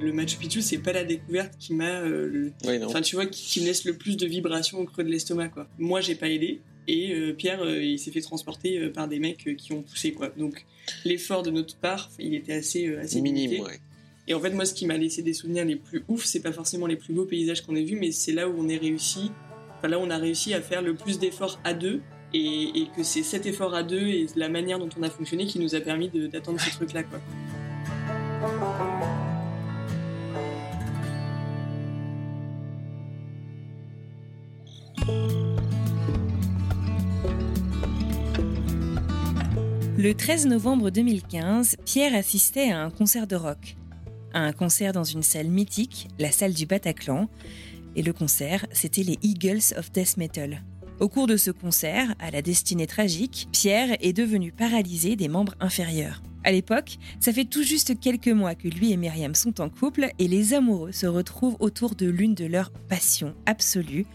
Le Machu Picchu, c'est pas la découverte qui m'a, euh, le- enfin tu vois, qui, qui me laisse le plus de vibrations au creux de l'estomac quoi. Moi, j'ai pas aidé et euh, Pierre, euh, il s'est fait transporter euh, par des mecs qui ont poussé quoi. Donc l'effort de notre part, il était assez, assez limité. Minime, ouais. Et en fait, moi, ce qui m'a laissé des souvenirs les plus ouf, c'est pas forcément les plus beaux paysages qu'on ait vus, mais c'est là où on est réussi, enfin là où on a réussi à faire le plus d'efforts à deux. Et, et que c'est cet effort à deux et la manière dont on a fonctionné qui nous a permis d'atteindre ce truc-là, quoi. Le 13 novembre 2015, Pierre assistait à un concert de rock. À un concert dans une salle mythique, la salle du Bataclan. Et le concert, c'était les Eagles of Death Metal. Au cours de ce concert, à la destinée tragique, Pierre est devenu paralysé des membres inférieurs. À l'époque, ça fait tout juste quelques mois que lui et Myriam sont en couple et les amoureux se retrouvent autour de l'une de leurs passions absolues,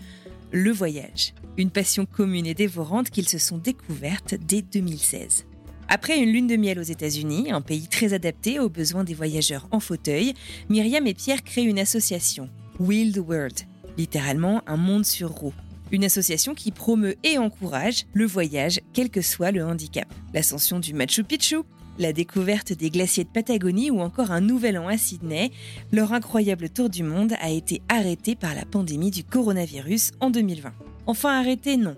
le voyage. Une passion commune et dévorante qu'ils se sont découvertes dès 2016. Après une lune de miel aux États-Unis, un pays très adapté aux besoins des voyageurs en fauteuil, Myriam et Pierre créent une association, Wild World, littéralement un monde sur roues. Une association qui promeut et encourage le voyage, quel que soit le handicap. L'ascension du Machu Picchu, la découverte des glaciers de Patagonie ou encore un nouvel an à Sydney, leur incroyable tour du monde a été arrêté par la pandémie du coronavirus en 2020. Enfin arrêté, non.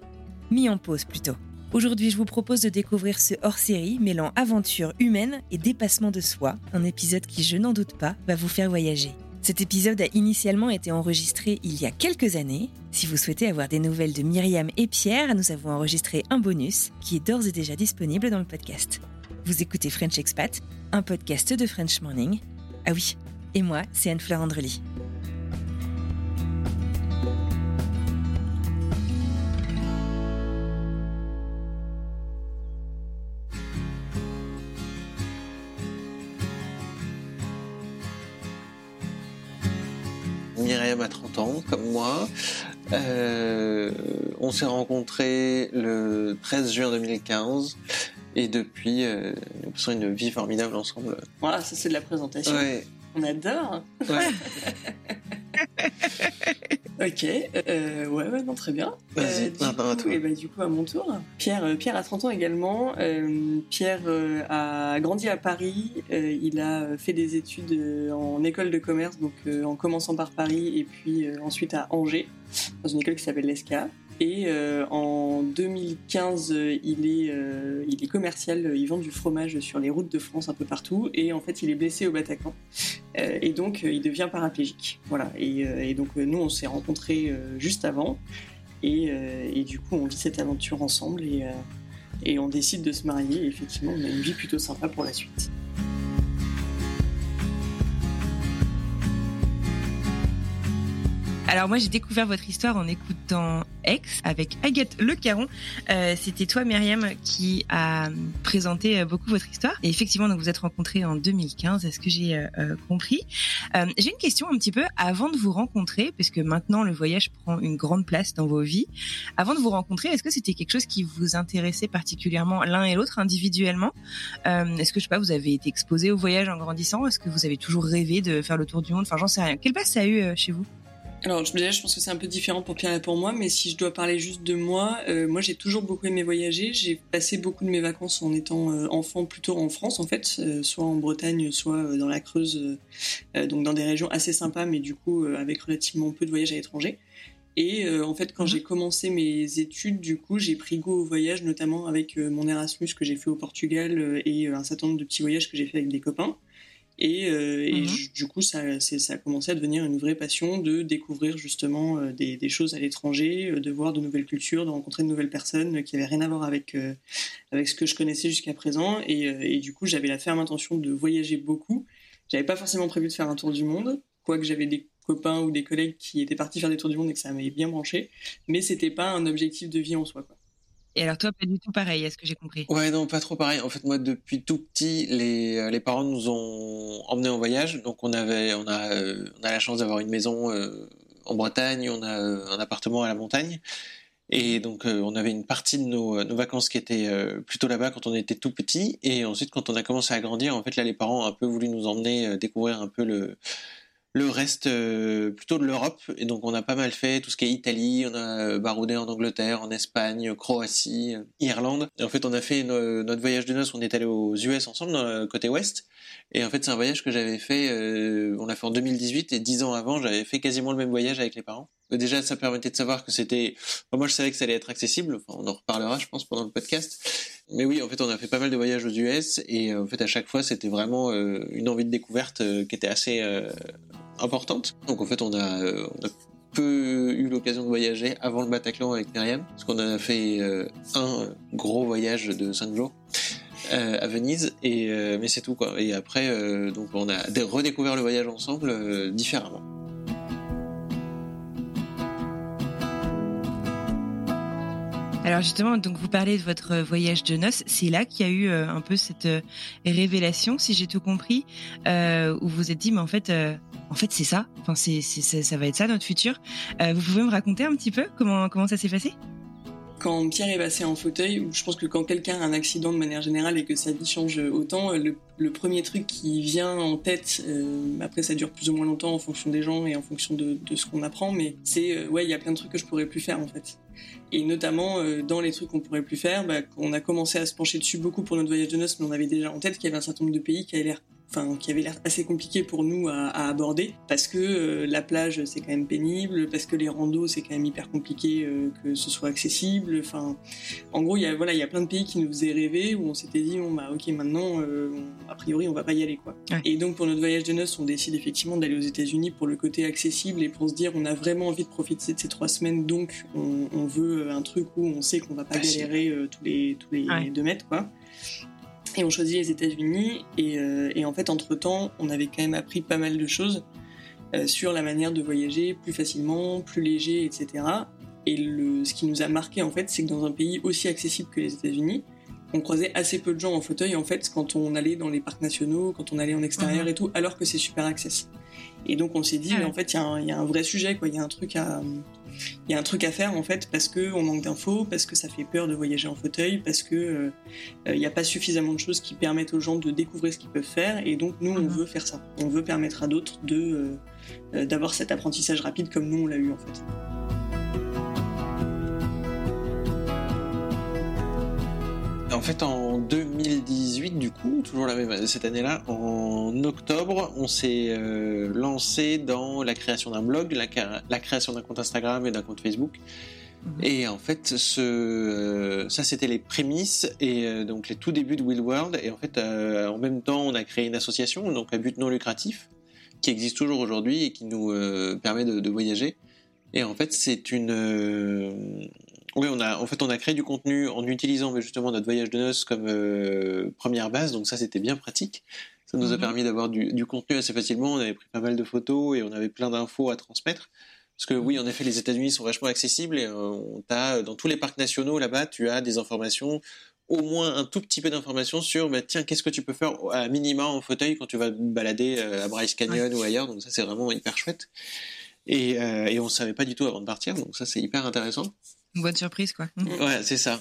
Mis en pause plutôt. Aujourd'hui, je vous propose de découvrir ce hors-série mêlant aventure humaine et dépassement de soi, un épisode qui, je n'en doute pas, va vous faire voyager. Cet épisode a initialement été enregistré il y a quelques années. Si vous souhaitez avoir des nouvelles de Myriam et Pierre, nous avons enregistré un bonus qui est d'ores et déjà disponible dans le podcast. Vous écoutez French Expat, un podcast de French Morning. Ah oui, et moi, c'est Anne-Fleur Andrely. Myriam a 30 ans, comme moi. Euh, on s'est rencontrés le 13 juin 2015 et depuis, euh, nous passons une vie formidable ensemble. Voilà, ça c'est de la présentation. Ouais, On adore. ouais. Ok, euh, ouais, ouais, non, très bien. Vas-y, du maintenant à toi. et bah, du coup, à mon tour. Pierre, euh, Pierre a 30 ans également. Euh, Pierre euh, a grandi à Paris. Euh, il a fait des études euh, en école de commerce, donc euh, en commençant par Paris et puis euh, ensuite à Angers, dans une école qui s'appelle l'ESCA. Et euh, en 2015, euh, il est, euh, il est commercial, il vend du fromage sur les routes de France un peu partout, et en fait il est blessé au Bataclan, Euh, et donc euh, il devient paraplégique. Voilà, et, euh, donc euh, nous on s'est rencontrés euh, juste avant, et, euh, du coup on vit cette aventure ensemble, euh, et on décide de se marier, et effectivement on a une vie plutôt sympa pour la suite. Alors moi j'ai découvert votre histoire en écoutant Ex avec Agathe Le Caron. Euh, C'était toi Myriam qui a présenté euh, beaucoup votre histoire. Et effectivement donc vous êtes rencontrés en 2015, est-ce que j'ai euh, euh, compris? J'ai une question un petit peu avant de vous rencontrer, parce que maintenant le voyage prend une grande place dans vos vies. Avant de vous rencontrer, est-ce que c'était quelque chose qui vous intéressait particulièrement l'un et l'autre individuellement? Est-ce que je sais pas, vous avez été exposé au voyage en grandissant? Est-ce que vous avez toujours rêvé de faire le tour du monde? Enfin j'en sais rien. Quelle place ça a eu chez vous? Alors je- déjà je pense que c'est un peu différent pour Pierre et pour moi, mais si je dois parler juste de moi, euh, moi j'ai toujours beaucoup aimé voyager. J'ai passé beaucoup de mes vacances en étant euh, enfant plutôt en France en fait, euh, soit en Bretagne, soit dans la Creuse, donc dans des régions assez sympas, mais du coup avec relativement peu de voyages à l'étranger. Et en fait, quand mhm. j'ai commencé mes études, du coup, j'ai pris goût au voyage, notamment avec mon Erasmus que j'ai fait au Portugal et un certain nombre de petits voyages que j'ai fait avec des copains. Et, euh, mhm. du coup, ça, ça a commencé à devenir une vraie passion de découvrir justement euh, des, des, choses à l'étranger, euh, de voir de nouvelles cultures, de rencontrer de nouvelles personnes qui n'avaient rien à voir avec, avec ce que je connaissais jusqu'à présent. Et, et, du coup, j'avais la ferme intention de voyager beaucoup. J'avais pas forcément prévu de faire un tour du monde, quoique j'avais des copains ou des collègues qui étaient partis faire des tours du monde et que ça m'avait bien branché. Mais c'était pas un objectif de vie en soi. Quoi. Et alors toi, pas du tout pareil, est-ce que j'ai compris? Ouais, non, pas trop pareil. En fait, moi, depuis tout petit, les, euh, les parents nous ont emmenés en voyage. Donc, on avait, on a, euh, on a la chance d'avoir une maison euh, en Bretagne, on a un appartement à la montagne. Et donc, on avait une partie de nos, nos vacances qui étaient plutôt là-bas quand on était tout petit. Et ensuite, quand on a commencé à grandir, en fait, là, les parents ont un peu voulu nous emmener découvrir un peu le, le reste euh, plutôt de l'Europe. Et donc on a pas mal fait tout ce qui est Italie, on a euh, baroudé en Angleterre, en Espagne, Croatie, euh, Irlande. Et en fait on a fait notre voyage de noces, on est allé aux US ensemble, dans le côté ouest. Et en fait c'est un voyage que j'avais fait, on l'a fait en 2018 et dix ans avant j'avais fait quasiment le même voyage avec les parents. Déjà ça permettait de savoir que c'était... moi je savais que ça allait être accessible, enfin, on en reparlera je pense pendant le podcast. Mais oui, en fait, on a fait pas mal de voyages aux US et en fait, à chaque fois, c'était vraiment une envie de découverte qui était assez Donc en fait, on a, euh, peu eu l'occasion de voyager avant le Bataclan avec Myriam, parce qu'on a fait euh, un gros voyage de 5 jours. Euh, à Venise. Et mais c'est tout quoi. Et après donc on a redécouvert le voyage ensemble différemment Alors justement, donc vous parlez de votre voyage de noces. C'est là qu'il y a eu euh, un peu cette euh, révélation, si j'ai tout compris, euh, où vous vous êtes dit, mais en fait, en fait, c'est ça. Enfin, c'est, ça va être ça notre futur. vous pouvez me raconter un petit peu comment comment ça s'est passé? Quand Pierre est passé en fauteuil, je pense que quand quelqu'un a un accident de manière générale et que sa vie change autant, le, premier truc qui vient en tête, après ça dure plus ou moins longtemps en fonction des gens et en fonction de, de ce qu'on apprend, mais c'est ouais, il y a plein de trucs que je pourrais plus faire en fait. Et notamment euh, dans les trucs qu'on pourrait plus faire, bah, on a commencé à se pencher dessus beaucoup pour notre voyage de noces, mais on avait déjà en tête qu'il y avait un certain nombre de pays qui avaient l'air enfin qui avait l'air assez compliqué pour nous à, aborder parce que euh, la plage c'est quand même pénible parce que les randos c'est quand même hyper compliqué euh, que ce soit accessible enfin en gros il y a voilà il y a plein de pays qui nous faisaient rêver où on s'était dit bon bah ok maintenant euh, a priori on va pas y aller quoi. Et donc pour notre voyage de noces on décide effectivement d'aller aux États-Unis pour le côté accessible et pour se dire on a vraiment envie de profiter de ces trois semaines donc on, on veut un truc où on sait qu'on va pas galérer tous les tous les deux mètres quoi et on choisit les États-Unis. Euh, et, en fait, entre-temps, on avait quand même appris pas mal de choses euh, sur la manière de voyager plus facilement, plus léger, etc. Et le, ce qui nous a marqué, en fait, c'est que dans un pays aussi accessible que les États-Unis, on croisait assez peu de gens en fauteuil, en fait, quand on allait dans les parcs nationaux, quand on allait en extérieur mhm. et tout, alors que c'est super accessible. Et donc, on s'est dit, ah mais en fait, il y, y, a un vrai sujet, quoi. Il y a un truc à, il y a un truc à faire en fait parce que on manque d'infos, parce que ça fait peur de voyager en fauteuil, parce que euh, il n'y a pas suffisamment de choses qui permettent aux gens de découvrir ce qu'ils peuvent faire et donc nous on mhm. veut faire ça. On veut permettre à d'autres de euh, d'avoir cet apprentissage rapide comme nous on l'a eu en fait. En fait, en 2018, du coup, toujours la même cette année-là, en octobre, on s'est euh, lancé dans la création d'un blog, la, création d'un compte Instagram et d'un compte Facebook. Mhm. Et en fait, ce, euh, ça c'était les prémices et euh, donc les tout débuts de Will World. Et en fait, en même temps, on a créé une association, donc à but non lucratif, qui existe toujours aujourd'hui et qui nous permet de, de, voyager. Et en fait, c'est une oui, on a, en fait, on a créé du contenu en utilisant justement notre voyage de noces comme euh, première base, donc ça c'était bien pratique. Ça nous a mhm. permis d'avoir du, contenu assez facilement. On avait pris pas mal de photos et on avait plein d'infos à transmettre. Parce que oui, en effet, les États-Unis sont vachement accessibles et euh, dans tous les parcs nationaux là-bas, tu as des informations, au moins un tout petit peu d'informations sur, bah, tiens, qu'est-ce que tu peux faire à minima en fauteuil quand tu vas te balader euh, à Bryce Canyon ou ailleurs. Donc ça, c'est vraiment hyper chouette. Et, et on ne savait pas du tout avant de partir, donc ça, c'est hyper intéressant. Une bonne surprise, quoi. Ouais, c'est ça.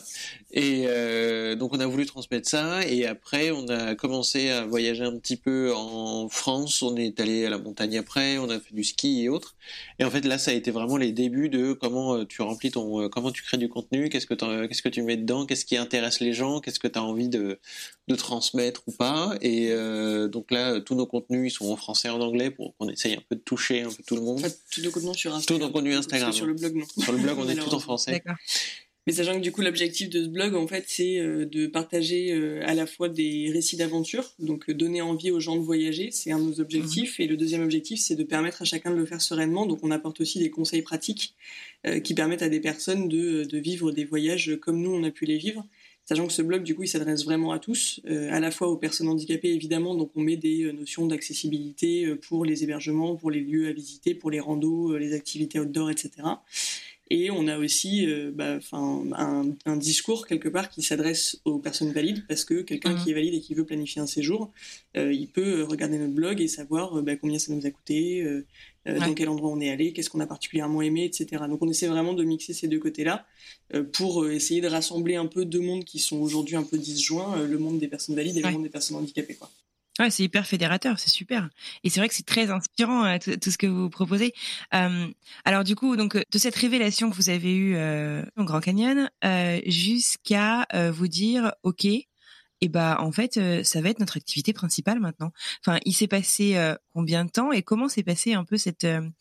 Et euh, donc on a voulu transmettre ça, et après on a commencé à voyager un petit peu en France. On est allé à la montagne après, on a fait du ski et autres. Et en fait là, ça a été vraiment les débuts de comment euh, tu remplis ton, euh, comment tu crées du contenu, qu'est-ce que qu'est-ce que tu mets dedans, qu'est-ce qui intéresse les gens, qu'est-ce que tu as envie de, de transmettre ou pas? Et euh, donc là, tous nos contenus ils sont en français et en anglais pour qu'on essaye un peu de toucher un peu tout le monde. En fait, tous nos contenus sur Instagram. Tout nos contenus Instagram. Sur le blog, non. Sur le blog, on est tout en français. Mais sachant que du coup l'objectif de ce blog en fait c'est euh, de partager euh, à la fois des récits d'aventure, donc euh, donner envie aux gens de voyager, c'est un de nos objectifs, mhm. et le deuxième objectif c'est de permettre à chacun de le faire sereinement, donc on apporte aussi des conseils pratiques qui permettent à des personnes de, de, vivre des voyages comme nous on a pu les vivre. Sachant que ce blog, du coup, il s'adresse vraiment à tous, à la fois aux personnes handicapées, évidemment. Donc, on met des notions d'accessibilité pour les hébergements, pour les lieux à visiter, pour les randos, les activités outdoor, etc. Et on a aussi euh, bah, un, un, discours quelque part qui s'adresse aux personnes valides parce que quelqu'un mmh. qui est valide et qui veut planifier un séjour, euh, il peut regarder notre blog et savoir euh, bah, combien ça nous a coûté, dans quel endroit on est allé, qu'est-ce qu'on a particulièrement aimé, etc. Donc on essaie vraiment de mixer ces deux côtés-là pour essayer de rassembler un peu deux mondes qui sont aujourd'hui un peu disjoints, le monde des personnes valides et le monde des personnes handicapées. Quoi. Ouais, c'est hyper fédérateur, c'est super. Et c'est vrai que c'est très inspirant euh, tout, ce que vous proposez. Euh, alors du coup, donc de cette révélation que vous avez eue euh, au Grand Canyon euh, jusqu'à euh, vous dire, ok, et eh bah en fait, ça va être notre activité principale maintenant. Enfin, il s'est passé combien de temps et comment s'est passé un peu cette de,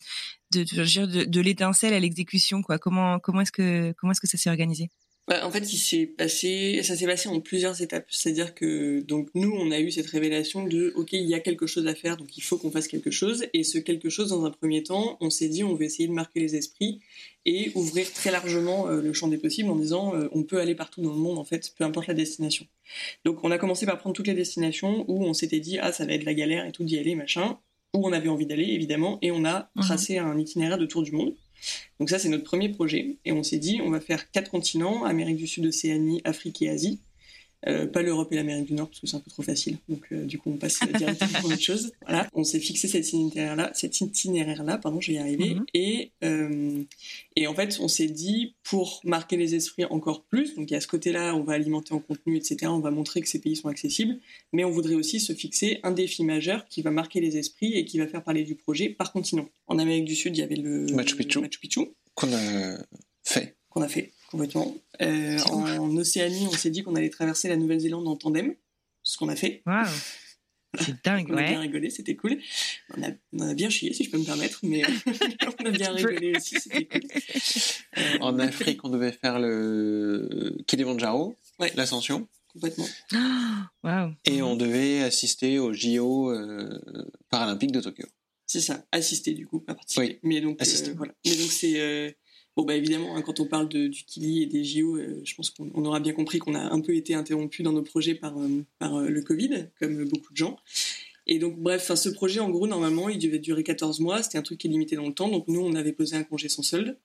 de, de l'étincelle à l'exécution quoi? Comment comment est-ce que comment est-ce que ça s'est organisé? En fait, il s'est passé, ça s'est passé en plusieurs étapes. C'est-à-dire que donc nous, on a eu cette révélation de OK, il y a quelque chose à faire, donc il faut qu'on fasse quelque chose. Et ce quelque chose, dans un premier temps, on s'est dit, on va essayer de marquer les esprits et ouvrir très largement euh, le champ des possibles en disant, euh, on peut aller partout dans le monde en fait, peu importe la destination. Donc on a commencé par prendre toutes les destinations où on s'était dit, ah ça va être la galère et tout d'y aller, machin, où on avait envie d'aller évidemment, et on a mhm. tracé un itinéraire de tour du monde. Donc ça, c'est notre premier projet. Et on s'est dit, on va faire quatre continents, Amérique du Sud, Océanie, Afrique et Asie. Euh, pas l'Europe et l'Amérique du Nord parce que c'est un peu trop facile. Donc euh, du coup on passe directement à autre chose. Voilà, on s'est fixé cet itinéraire là, cet itinéraire là, pardon, je vais y arriver. Mhm. Et euh, et en fait on s'est dit pour marquer les esprits encore plus. Donc il y a ce côté-là, on va alimenter en contenu, etc. On va montrer que ces pays sont accessibles, mais on voudrait aussi se fixer un défi majeur qui va marquer les esprits et qui va faire parler du projet par continent. En Amérique du Sud, il y avait le Machu Picchu, Picchu. qu'on a fait. Qu'on a fait complètement. Euh, en, Océanie, on s'est dit qu'on allait traverser la Nouvelle-Zélande en tandem, ce qu'on a fait. Waouh C'est dingue, on a bien rigolé, c'était cool. On a, bien chié, si je peux me permettre, mais on a bien rigolé aussi, c'était cool. Euh, en Afrique, on devait faire le Kilimanjaro, l'ascension. Complètement. Wow. Et on devait assister aux JO euh, paralympiques de Tokyo. C'est ça, assister du coup, pas participer. Oui, mais donc, voilà. Mais donc c'est Bon, bah évidemment, hein, quand on parle de, du Kili et des JO, euh, je pense qu'on aura bien compris qu'on a un peu été interrompu dans nos projets par, euh, par euh, le Covid, comme beaucoup de gens. Et donc, bref, ce projet, en gros, normalement, il devait durer 14 mois. C'était un truc qui est limité dans le temps. Donc, nous, on avait posé un congé sans solde.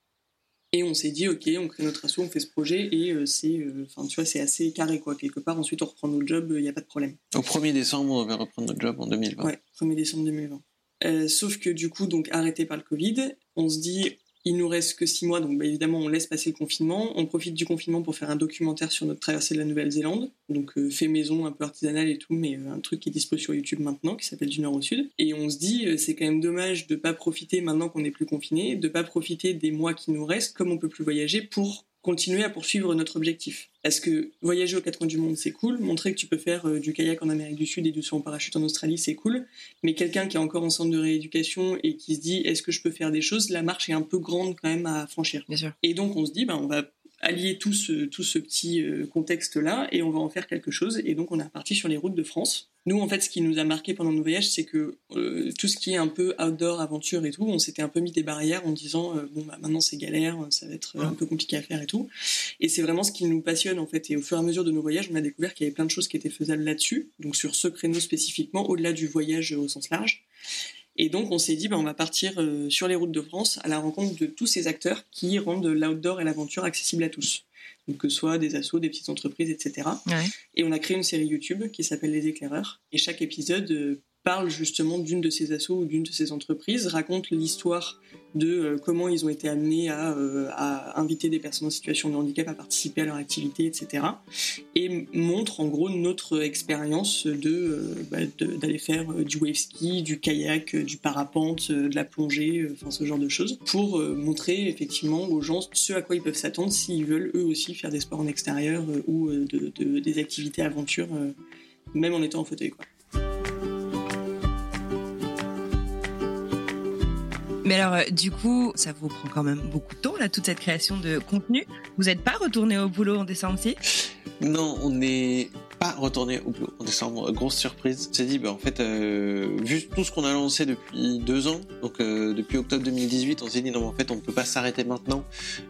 Et on s'est dit, OK, on crée notre asso, on fait ce projet. Et c'est, enfin, tu vois, c'est assez carré, quoi. Quelque part, ensuite, on reprend notre job, il n'y a pas de problème. Au 1er décembre, on va reprendre notre job en 2020. Ouais, 1er décembre 2020. sauf que du coup, donc arrêté par le Covid, on se dit il nous reste que six mois, donc bah, évidemment on laisse passer le confinement. On profite du confinement pour faire un documentaire sur notre traversée de la Nouvelle-Zélande, donc euh, fait maison, un peu artisanal et tout, mais euh, un truc qui est dispo sur YouTube maintenant, qui s'appelle Du Nord au Sud. Et on se dit, euh, c'est quand même dommage de pas profiter maintenant qu'on n'est plus confiné, de pas profiter des mois qui nous restent, comme on peut plus voyager, pour continuer à poursuivre notre objectif. Est-ce que voyager aux quatre coins du monde, c'est cool, montrer que tu peux faire euh, du kayak en Amérique du Sud et du saut en parachute en Australie, c'est cool, mais quelqu'un qui est encore en centre de rééducation et qui se dit est-ce que je peux faire des choses, la marche est un peu grande quand même à franchir. Bien sûr. Et donc on se dit ben on va allier tout ce, tout ce petit euh, contexte-là et on va en faire quelque chose. Et donc on est reparti sur les routes de France. Nous, en fait, ce qui nous a marqué pendant nos voyages, c'est que euh, tout ce qui est un peu outdoor, aventure et tout, on s'était un peu mis des barrières en disant euh, bon bah maintenant c'est galère, ça va être un peu compliqué à faire et tout. Et c'est vraiment ce qui nous passionne en fait. Et au fur et à mesure de nos voyages, on a découvert qu'il y avait plein de choses qui étaient faisables là-dessus, donc sur ce créneau spécifiquement, au-delà du voyage au sens large. Et donc on s'est dit, bah, on va partir euh, sur les routes de France à la rencontre de tous ces acteurs qui rendent l'outdoor et l'aventure accessible à tous. Donc que ce soit des assos, des petites entreprises, etc. Et on a créé une série YouTube qui s'appelle Les Éclaireurs. Et chaque épisode euh, parle justement d'une de ces assos ou d'une de ces entreprises, raconte l'histoire de euh, comment ils ont été amenés euh, à, inviter des personnes en situation de handicap à participer à leur activité, etc. Et montre en gros notre expérience de euh, bah, d'aller faire du wave ski, du kayak, du parapente, de la plongée, enfin ce genre de choses, pour montrer effectivement aux gens ce à quoi ils peuvent s'attendre s'ils veulent eux aussi faire des sports en extérieur ou des activités aventure, même en étant en fauteuil. Mais alors, euh, du coup, ça vous prend quand même beaucoup de temps, là, toute cette création de contenu. Vous n'êtes pas retourné au boulot en décembre, si? Non, on n'est pas retourné au boulot en décembre. Grosse surprise. S'est dit, bah, en fait, euh, vu tout ce qu'on a lancé depuis deux ans, donc euh, depuis octobre 2018, on s'est dit, non, mais en fait, on ne peut pas s'arrêter maintenant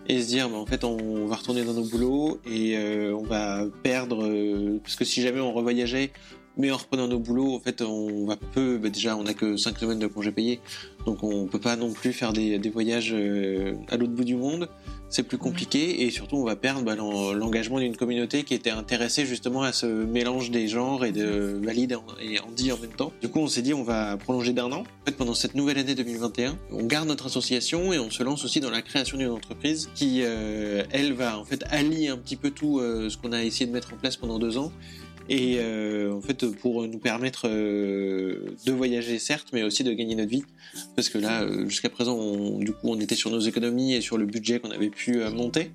et se dire, bah, en fait, on va retourner dans nos boulots et on va perdre, parce que si jamais on revoyageait, mais en reprenant nos boulots, en fait, on va peu. Bah, déjà, on n'a que 5 semaines de congés payés, donc on peut pas non plus faire des, voyages euh, à l'autre bout du monde. C'est plus compliqué et surtout, on va perdre bah, l'engagement d'une communauté qui était intéressée justement à ce mélange des genres et de valide et Andy en même temps. Du coup, on s'est dit, on va prolonger d'un an. En fait, pendant cette nouvelle année 2021, on garde notre association et on se lance aussi dans la création d'une entreprise qui, euh, elle, va en fait allier un petit peu tout euh, ce qu'on a essayé de mettre en place pendant deux ans et euh, en fait pour nous permettre euh, de voyager certes mais aussi de gagner notre vie parce que là euh, jusqu'à présent on, du coup on était sur nos économies et sur le budget qu'on avait pu monter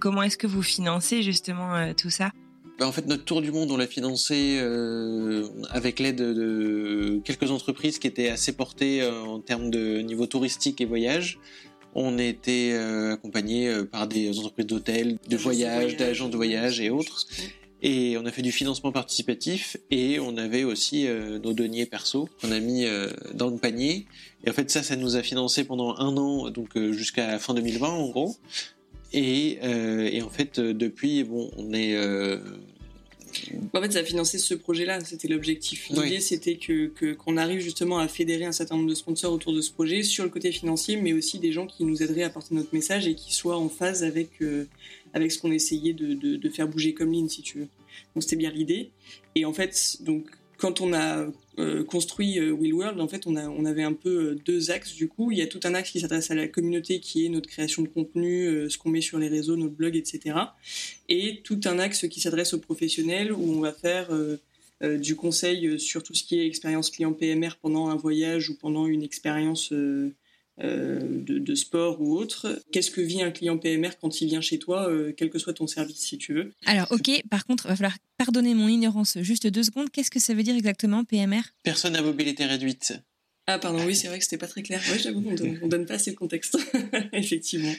comment est-ce que vous financez justement tout ça? Ben, en fait, notre tour du monde, on l'a financé avec l'aide de quelques entreprises qui étaient assez portées en termes de niveau touristique et voyage. On a été accompagné par des entreprises d'hôtels, de voyage, d'agents de voyage et autres. Et on a fait du financement participatif et on avait aussi euh, nos deniers perso qu'on a mis euh, dans le panier. Et en fait, ça, ça nous a financé pendant un an, donc euh, jusqu'à fin 2020 en gros. Et, et en fait, depuis, bon, on est en fait, ça a financé ce projet-là, c'était l'objectif. L'idée, c'était que qu'on arrive justement à fédérer un certain nombre de sponsors autour de ce projet sur le côté financier, mais aussi des gens qui nous aideraient à porter notre message et qui soient en phase avec avec ce qu'on essayait de, faire bouger comme ligne, si tu veux. Donc c'était bien l'idée. Et en fait, donc quand on a euh, construit euh, Will World, en fait, on, avait un peu euh, deux axes du coup. Il y a tout un axe qui s'adresse à la communauté, qui est notre création de contenu, ce qu'on met sur les réseaux, notre blog, etc. Et tout un axe qui s'adresse aux professionnels, où on va faire du conseil sur tout ce qui est expérience client PMR pendant un voyage ou pendant une expérience euh, de, sport ou autre. Qu'est-ce que vit un client PMR quand il vient chez toi, euh, quel que soit ton service, si tu veux? Alors, ok, par contre, il va falloir pardonner mon ignorance juste deux secondes. Qu'est-ce que ça veut dire exactement, PMR Personne à mobilité réduite. Ah, pardon, oui, c'est vrai que c'était pas très clair. Oui, j'avoue qu'on donne, donne pas assez le contexte, effectivement.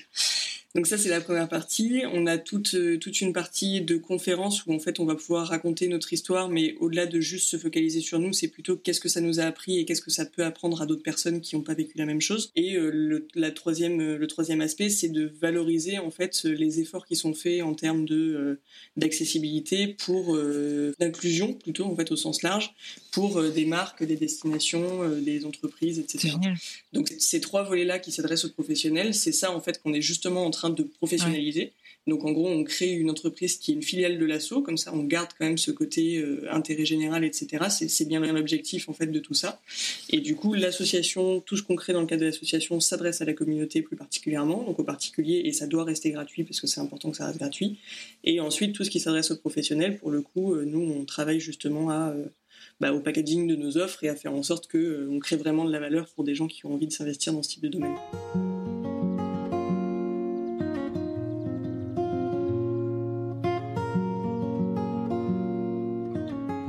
Donc ça, c'est la première partie. On a toute, euh, toute une partie de conférence où en fait on va pouvoir raconter notre histoire, mais au-delà de juste se focaliser sur nous, c'est plutôt qu'est-ce que ça nous a appris et qu'est-ce que ça peut apprendre à d'autres personnes qui n'ont pas vécu la même chose. Et euh, le, la troisième, euh, le troisième aspect, c'est de valoriser en fait les efforts qui sont faits en termes de d'accessibilité pour d'inclusion plutôt en fait au sens large pour des marques, des destinations, des entreprises, etc. Donc ces trois volets-là qui s'adressent aux professionnels, c'est ça en fait qu'on est justement en train de professionnaliser. Donc en gros, on crée une entreprise qui est une filiale de l'assaut, comme ça on garde quand même ce côté euh, intérêt général, etc. C'est bien l'objectif en fait de tout ça. Et du coup, l'association, tout ce qu'on crée dans le cadre de l'association s'adresse à la communauté plus particulièrement, donc aux particuliers, et ça doit rester gratuit parce que c'est important que ça reste gratuit. Et ensuite, tout ce qui s'adresse aux professionnels, pour le coup, euh, nous on travaille justement à euh, bah, au packaging de nos offres et à faire en sorte que on crée vraiment de la valeur pour des gens qui ont envie de s'investir dans ce type de domaine.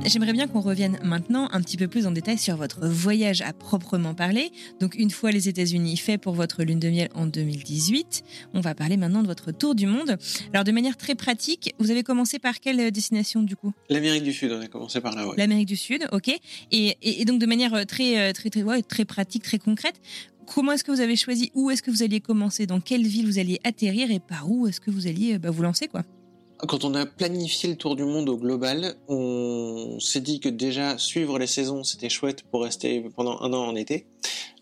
J'aimerais bien qu'on revienne maintenant un petit peu plus en détail sur votre voyage à proprement parler. Donc une fois les États-Unis faits pour votre lune de miel en 2018, on va parler maintenant de votre tour du monde. Alors de manière très pratique, vous avez commencé par quelle destination du coup? L'Amérique du Sud, on a commencé par là. Ouais. L'Amérique du Sud, ok. Et, donc de manière très très très, très pratique, très concrète, comment est-ce que vous avez choisi? Où est-ce que vous alliez commencer, dans quelle ville vous alliez atterrir? Et par où est-ce que vous alliez bah, vous lancer quoi? Quand on a planifié le tour du monde au global, on s'est dit que déjà suivre les saisons, c'était chouette pour rester pendant un an en été,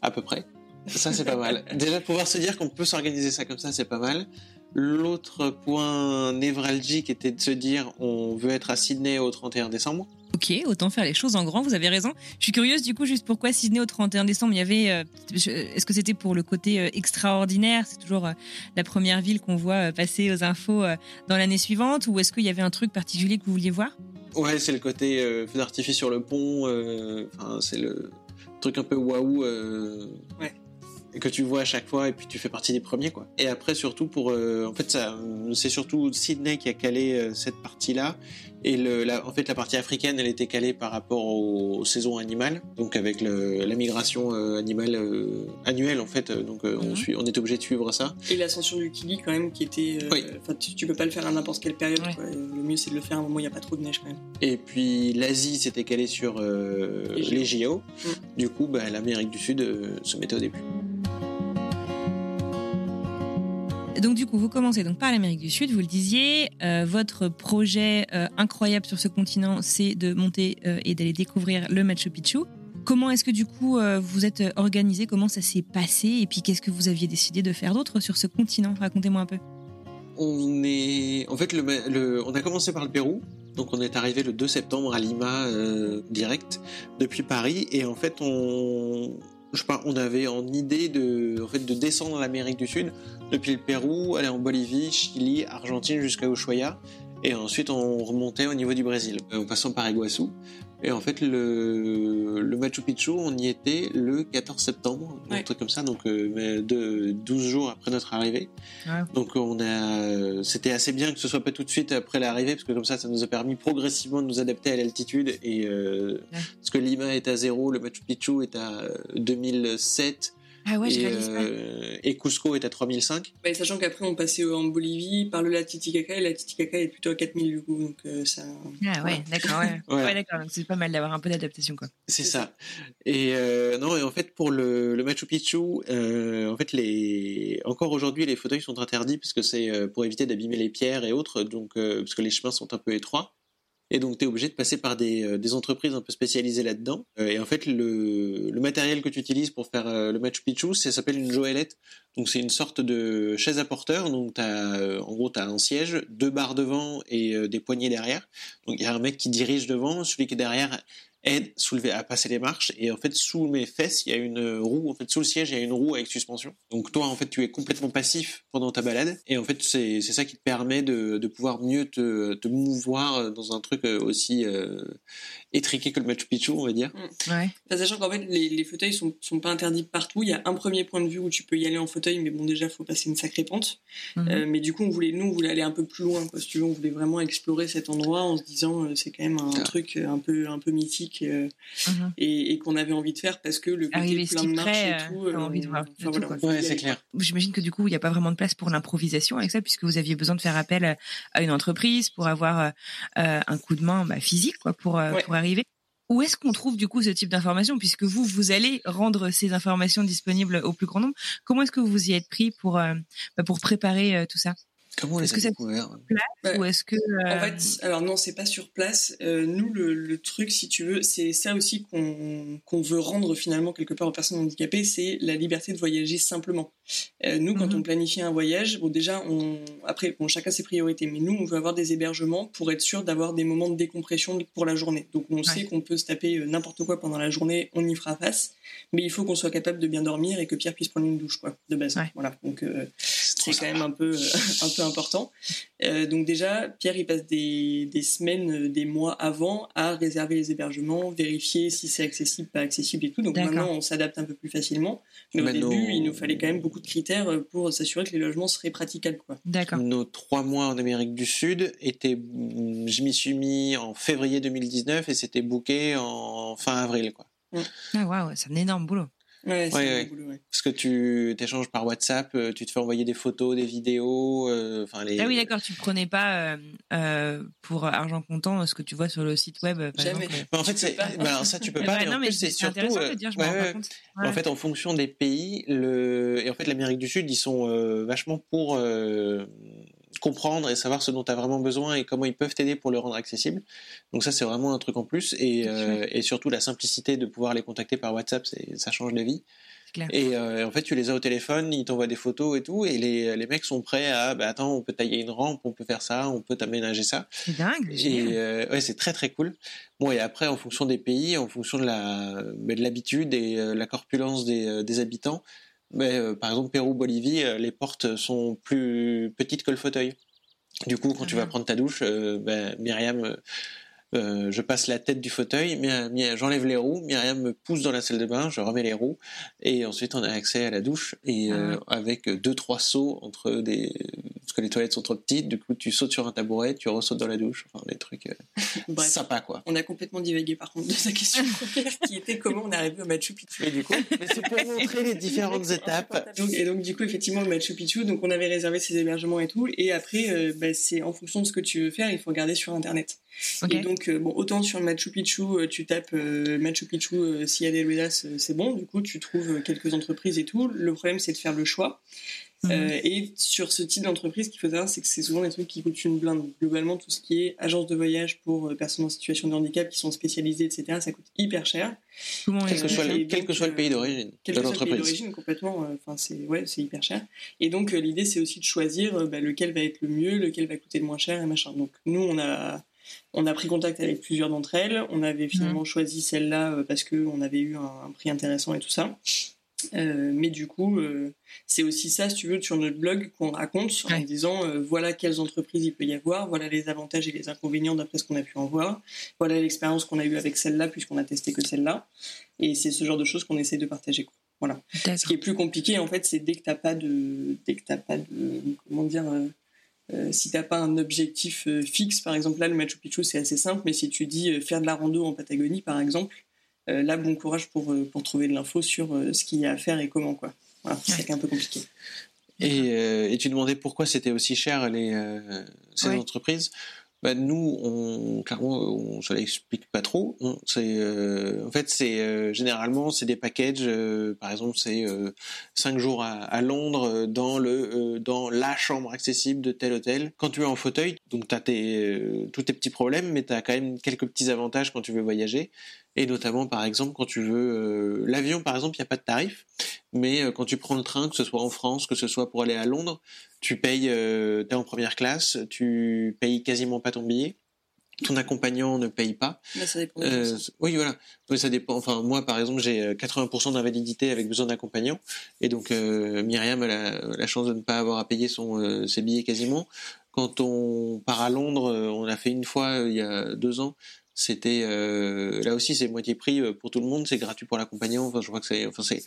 à peu près. Ça, c'est pas mal. Déjà, pouvoir se dire qu'on peut s'organiser ça comme ça, c'est pas mal. L'autre point névralgique était de se dire on veut être à Sydney au 31 décembre. Ok, autant faire les choses en grand, vous avez raison. Je suis curieuse du coup, juste pourquoi Sydney au 31 décembre, il y avait... euh, je- Est-ce que c'était pour le côté euh, extraordinaire? C'est toujours euh, la première ville qu'on voit euh, passer aux infos euh, dans l'année suivante Ou est-ce qu'il y avait un truc particulier que vous vouliez voir? Ouais, c'est le côté euh, feu d'artifice sur le pont. euh, Enfin, c'est le truc un peu waouh. euh, Ouais. Que tu vois à chaque fois et puis tu fais partie des premiers quoi. Et après surtout pour, euh, en fait ça, c'est surtout Sydney qui a calé euh, cette partie-là et le, la, en fait la partie africaine elle était calée par rapport aux, saisons animales, donc avec le, la migration euh, animale euh, annuelle en fait, euh, donc euh, on Mhm. suit, on était obligé de suivre ça. Et l'ascension du Kili quand même qui était. euh, Oui. Enfin, tu, tu peux pas le faire à n'importe quelle période. Ouais. quoi. Le mieux c'est de le faire à un moment où il n'y a pas trop de neige quand même. Et puis l'Asie s'était calée sur euh, Les JO. les JO. Mm. Du coup, bah, l'Amérique du Sud euh, se mettait au début. Donc du coup, vous commencez donc par l'Amérique du Sud, vous le disiez. Euh, votre projet euh, incroyable sur ce continent, c'est de monter euh, et d'aller découvrir le Machu Picchu. Comment est-ce que du coup vous êtes organisé? Comment ça s'est passé? Et puis qu'est-ce que vous aviez décidé de faire d'autre sur ce continent? Racontez-moi un peu. On est, en fait, on a commencé par le Pérou. Donc on est arrivé le 2 septembre à Lima direct depuis Paris et en fait on, je on avait en idée de, en fait, l'Amérique du Sud depuis le Pérou, aller en Bolivie, Chili, Argentine jusqu'à Ushuaia et ensuite on remontait au niveau du Brésil euh, en passant par Iguaçu. Et en fait le, le Machu Picchu on y était le 14 septembre, un truc comme ça, donc euh, de 12 jours après notre arrivée. Donc on a, c'était assez bien que ce soit pas tout de suite après l'arrivée parce que comme ça, ça nous a permis progressivement de nous adapter à l'altitude et euh, Ouais. parce que Lima est à zéro, le Machu Picchu est à euh, 2007 Ah ouais, et, euh, et Cusco est à 3005. Bah, sachant qu'après on passait en Bolivie par le lac Titicaca et la Titicaca est plutôt à 4000 du coup. Donc euh, ça. Ah ouais, d'accord. Ouais, Ouais. Ouais, d'accord. Donc c'est pas mal d'avoir un peu d'adaptation quoi. C'est ça. Et euh, non, et en fait pour le, le Machu Picchu, euh, en fait les encore aujourd'hui les fauteuils sont interdits parce que c'est euh, pour éviter d'abîmer les pierres et autres, donc euh, parce que les chemins sont un peu étroits. Et donc tu es obligé de passer par des, euh, des entreprises un peu spécialisées là-dedans. Euh, et en fait le, le matériel que tu utilises pour faire euh, le Machu Picchu, ça s'appelle une joëlette. Donc c'est une sorte de chaise à porteur. Donc euh, en gros tu as un siège, deux barres devant et des poignées derrière. Donc il y a un mec qui dirige devant, celui qui est derrière aide soulever à passer les marches. Et en fait sous mes fesses il y a une roue. En fait sous le siège il y a une roue avec suspension. Donc toi en fait tu es complètement passif pendant ta balade. Et en fait c'est ça qui te permet de, pouvoir mieux te, te mouvoir dans un truc euh, aussi euh, étriqué que le Machu Picchu on va dire Ouais. Enfin, sachant qu'en fait les, les fauteuils sont, sont pas interdits partout. Il y a un premier point de vue où tu peux y aller en fauteuil, mais bon déjà faut passer une sacrée pente. Mhm. Euh, mais du coup on voulait nous on voulait aller un peu plus loin quoi. Si tu veux, on voulait vraiment explorer cet endroit en se disant euh, c'est quand même un Ah. truc euh, un peu un peu mythique euh, Mhm. et, et qu'on avait envie de faire parce que le côté Arriver plein si de marches et tout. envie de voir enfin, voilà, ouais c'est clair J'imagine que du coup, il n'y a pas vraiment de place pour l'improvisation avec ça, puisque vous aviez besoin de faire appel à une entreprise pour avoir un coup de main bah, physique quoi, pour, Ouais. pour Où est-ce qu'on trouve du coup ce type d'informations, puisque vous, vous allez rendre ces informations disponibles au plus grand nombre? Comment est-ce que vous y êtes pris pour, euh, bah, pour préparer euh, tout ça? Comment on les Est-ce a que ça- découverts Ouais. Ou est-ce que... euh, En fait, alors non, c'est pas sur place. Euh, nous, le, le truc, si tu veux, c'est ça aussi qu'on qu'on veut rendre finalement quelque part aux personnes handicapées, c'est la liberté de voyager simplement. Euh, nous, quand Mhm. on planifie un voyage, bon déjà, on après, bon, chacun ses priorités, mais nous, on veut avoir des hébergements pour être sûr d'avoir des moments de décompression pour la journée. Donc, on sait qu'on peut se taper euh, n'importe quoi pendant la journée, on y fera face, mais il faut qu'on soit capable de bien dormir et que Pierre puisse prendre une douche, quoi, de base. Ouais. Voilà. Donc, euh, C'est quand même un peu, un peu important. Euh, donc déjà, Pierre, il passe des, des semaines, euh, des mois avant à réserver les hébergements, vérifier si c'est accessible, pas accessible et tout. Donc maintenant, on s'adapte un peu plus facilement. Mais au début, il nous fallait quand même beaucoup de critères euh, pour s'assurer que les logements seraient praticables. D'accord. Nos trois mois en Amérique du Sud étaient, je m'y suis mis en février 2019 et c'était booké en fin avril, quoi. Ah waouh, c'est un énorme boulot. Ouais, Ouais, un ouais. boulot, ouais. Parce que tu t'échanges par WhatsApp, euh, tu te fais envoyer des photos, des vidéos, euh, les. Ah oui, d'accord, tu prenais pas euh, euh, pour argent comptant ce que tu vois sur le site web, par Jamais. exemple. Bah, en fait, c'est. bah, alors ça, tu peux pas. mais non, en mais plus, c'est c'est surtout. intéressant de dire, je compte. En fait, en fonction des pays, le et en fait l'Amérique du Sud, ils sont euh, vachement pour euh, comprendre et savoir ce dont tu as vraiment besoin et comment ils peuvent t'aider pour le rendre accessible. Donc ça, c'est vraiment un truc en plus et, euh, et surtout la simplicité de pouvoir les contacter par WhatsApp, ça change la vie. clair. Et euh, en fait, tu les as au téléphone, ils t'envoient des photos et tout, et les, les mecs sont prêts à, bah attends, on peut tailler une rampe, on peut faire ça, on peut t'aménager ça. C'est dingue. Et euh, ouais, c'est très très cool. Bon, et après, en fonction des pays, en fonction de la bah, de l'habitude et euh, la corpulence des, des habitants, bah, euh, par exemple Pérou, Bolivie, euh, les portes sont plus petites que le fauteuil. Du coup, quand tu vas Ah. prendre ta douche, euh, bah, Myriam, euh, je passe la tête du fauteuil, j'enlève les roues, Myriam me pousse dans la salle de bain, je remets les roues, et ensuite on a accès à la douche, et euh, avec deux trois sauts entre des... Parce que les toilettes sont trop petites, du coup tu sautes sur un tabouret, tu ressautes dans la douche, enfin des trucs euh, Bref. sympas quoi. On a complètement divagué par contre de sa question première qui était comment on est arrivé au Machu Picchu. Et du coup, mais c'est pour montrer les différentes étapes. Donc, et donc du coup effectivement le Machu Picchu, donc on avait réservé ses hébergements et tout, et après euh, bah, c'est en fonction de ce que tu veux faire, il faut regarder sur internet. Ok. Et donc euh, bon autant sur le Machu Picchu, euh, tu tapes euh, Machu Picchu euh, Silla de Ruedas, euh, c'est bon, du coup tu trouves quelques entreprises et tout. Le problème c'est de faire le choix. Mhm. Euh, et sur ce type d'entreprise, ce qu'il faut savoir, c'est que c'est souvent des trucs qui coûtent une blinde. Globalement, tout ce qui est agence de voyage pour euh, personnes en situation de handicap qui sont spécialisées, etc., ça coûte hyper cher. Quel que soit le, quel que soit le pays d'origine Quel de que soit le pays l'entreprise. d'origine, complètement, euh, enfin c'est ouais, c'est hyper cher. Et donc euh, l'idée, c'est aussi de choisir euh, bah, lequel va être le mieux, lequel va coûter le moins cher et machin. Donc nous, on a on a pris contact avec plusieurs d'entre elles. On avait finalement choisi celle-là euh, parce que on avait eu un, un prix intéressant et tout ça. Euh, mais du coup, euh, c'est aussi ça, si tu veux, sur notre blog qu'on raconte en disant euh, voilà quelles entreprises il peut y avoir, voilà les avantages et les inconvénients d'après ce qu'on a pu en voir, voilà l'expérience qu'on a eue avec celle-là puisqu'on a testé que celle-là. Et c'est ce genre de choses qu'on essaie de partager. quoi. Voilà. Ce qui est plus compliqué, en fait, c'est dès que t'as pas de, dès que t'as pas de, comment dire, euh, si t'as pas un objectif euh, fixe, par exemple là, le Machu Picchu, c'est assez simple, mais si tu dis euh, faire de la rando en Patagonie, par exemple, euh, là, bon courage pour euh, pour trouver de l'info sur euh, ce qu'il y a à faire et comment, quoi. Voilà, c'est un peu compliqué. Et, euh, et tu demandais pourquoi c'était aussi cher les euh, ces Ouais. entreprises? Bah, nous, on, clairement, on se l'explique pas trop. On- euh, en fait, c'est euh, généralement c'est des packages. euh, par exemple, c'est euh, cinq jours à, Londres dans le dans la chambre accessible de tel hôtel. Quand tu es en fauteuil, donc tu as tes, tous tes petits problèmes, mais tu as quand même quelques petits avantages quand tu veux voyager. Et notamment, par exemple, quand tu veux l'avion, par exemple, il n'y a pas de tarif. Mais euh, quand tu prends le train, que ce soit en France, que ce soit pour aller à Londres, tu payes, euh, t'es en première classe, tu payes quasiment pas ton billet. Ton accompagnant ne paye pas. Là, ça dépend. Euh, oui, voilà. Oui, ça dépend. Enfin, moi, par exemple, j'ai euh, 80% d'invalidité avec besoin d'accompagnant, et donc euh, Myriam a la, la chance de ne pas avoir à payer son euh, ses billets quasiment. Quand on part à Londres, euh, on l'a fait une fois euh, il y a deux ans. C'était euh, là aussi c'est moitié prix euh, pour tout le monde, c'est gratuit pour l'accompagnant. Enfin, je crois que c'est, enfin c'est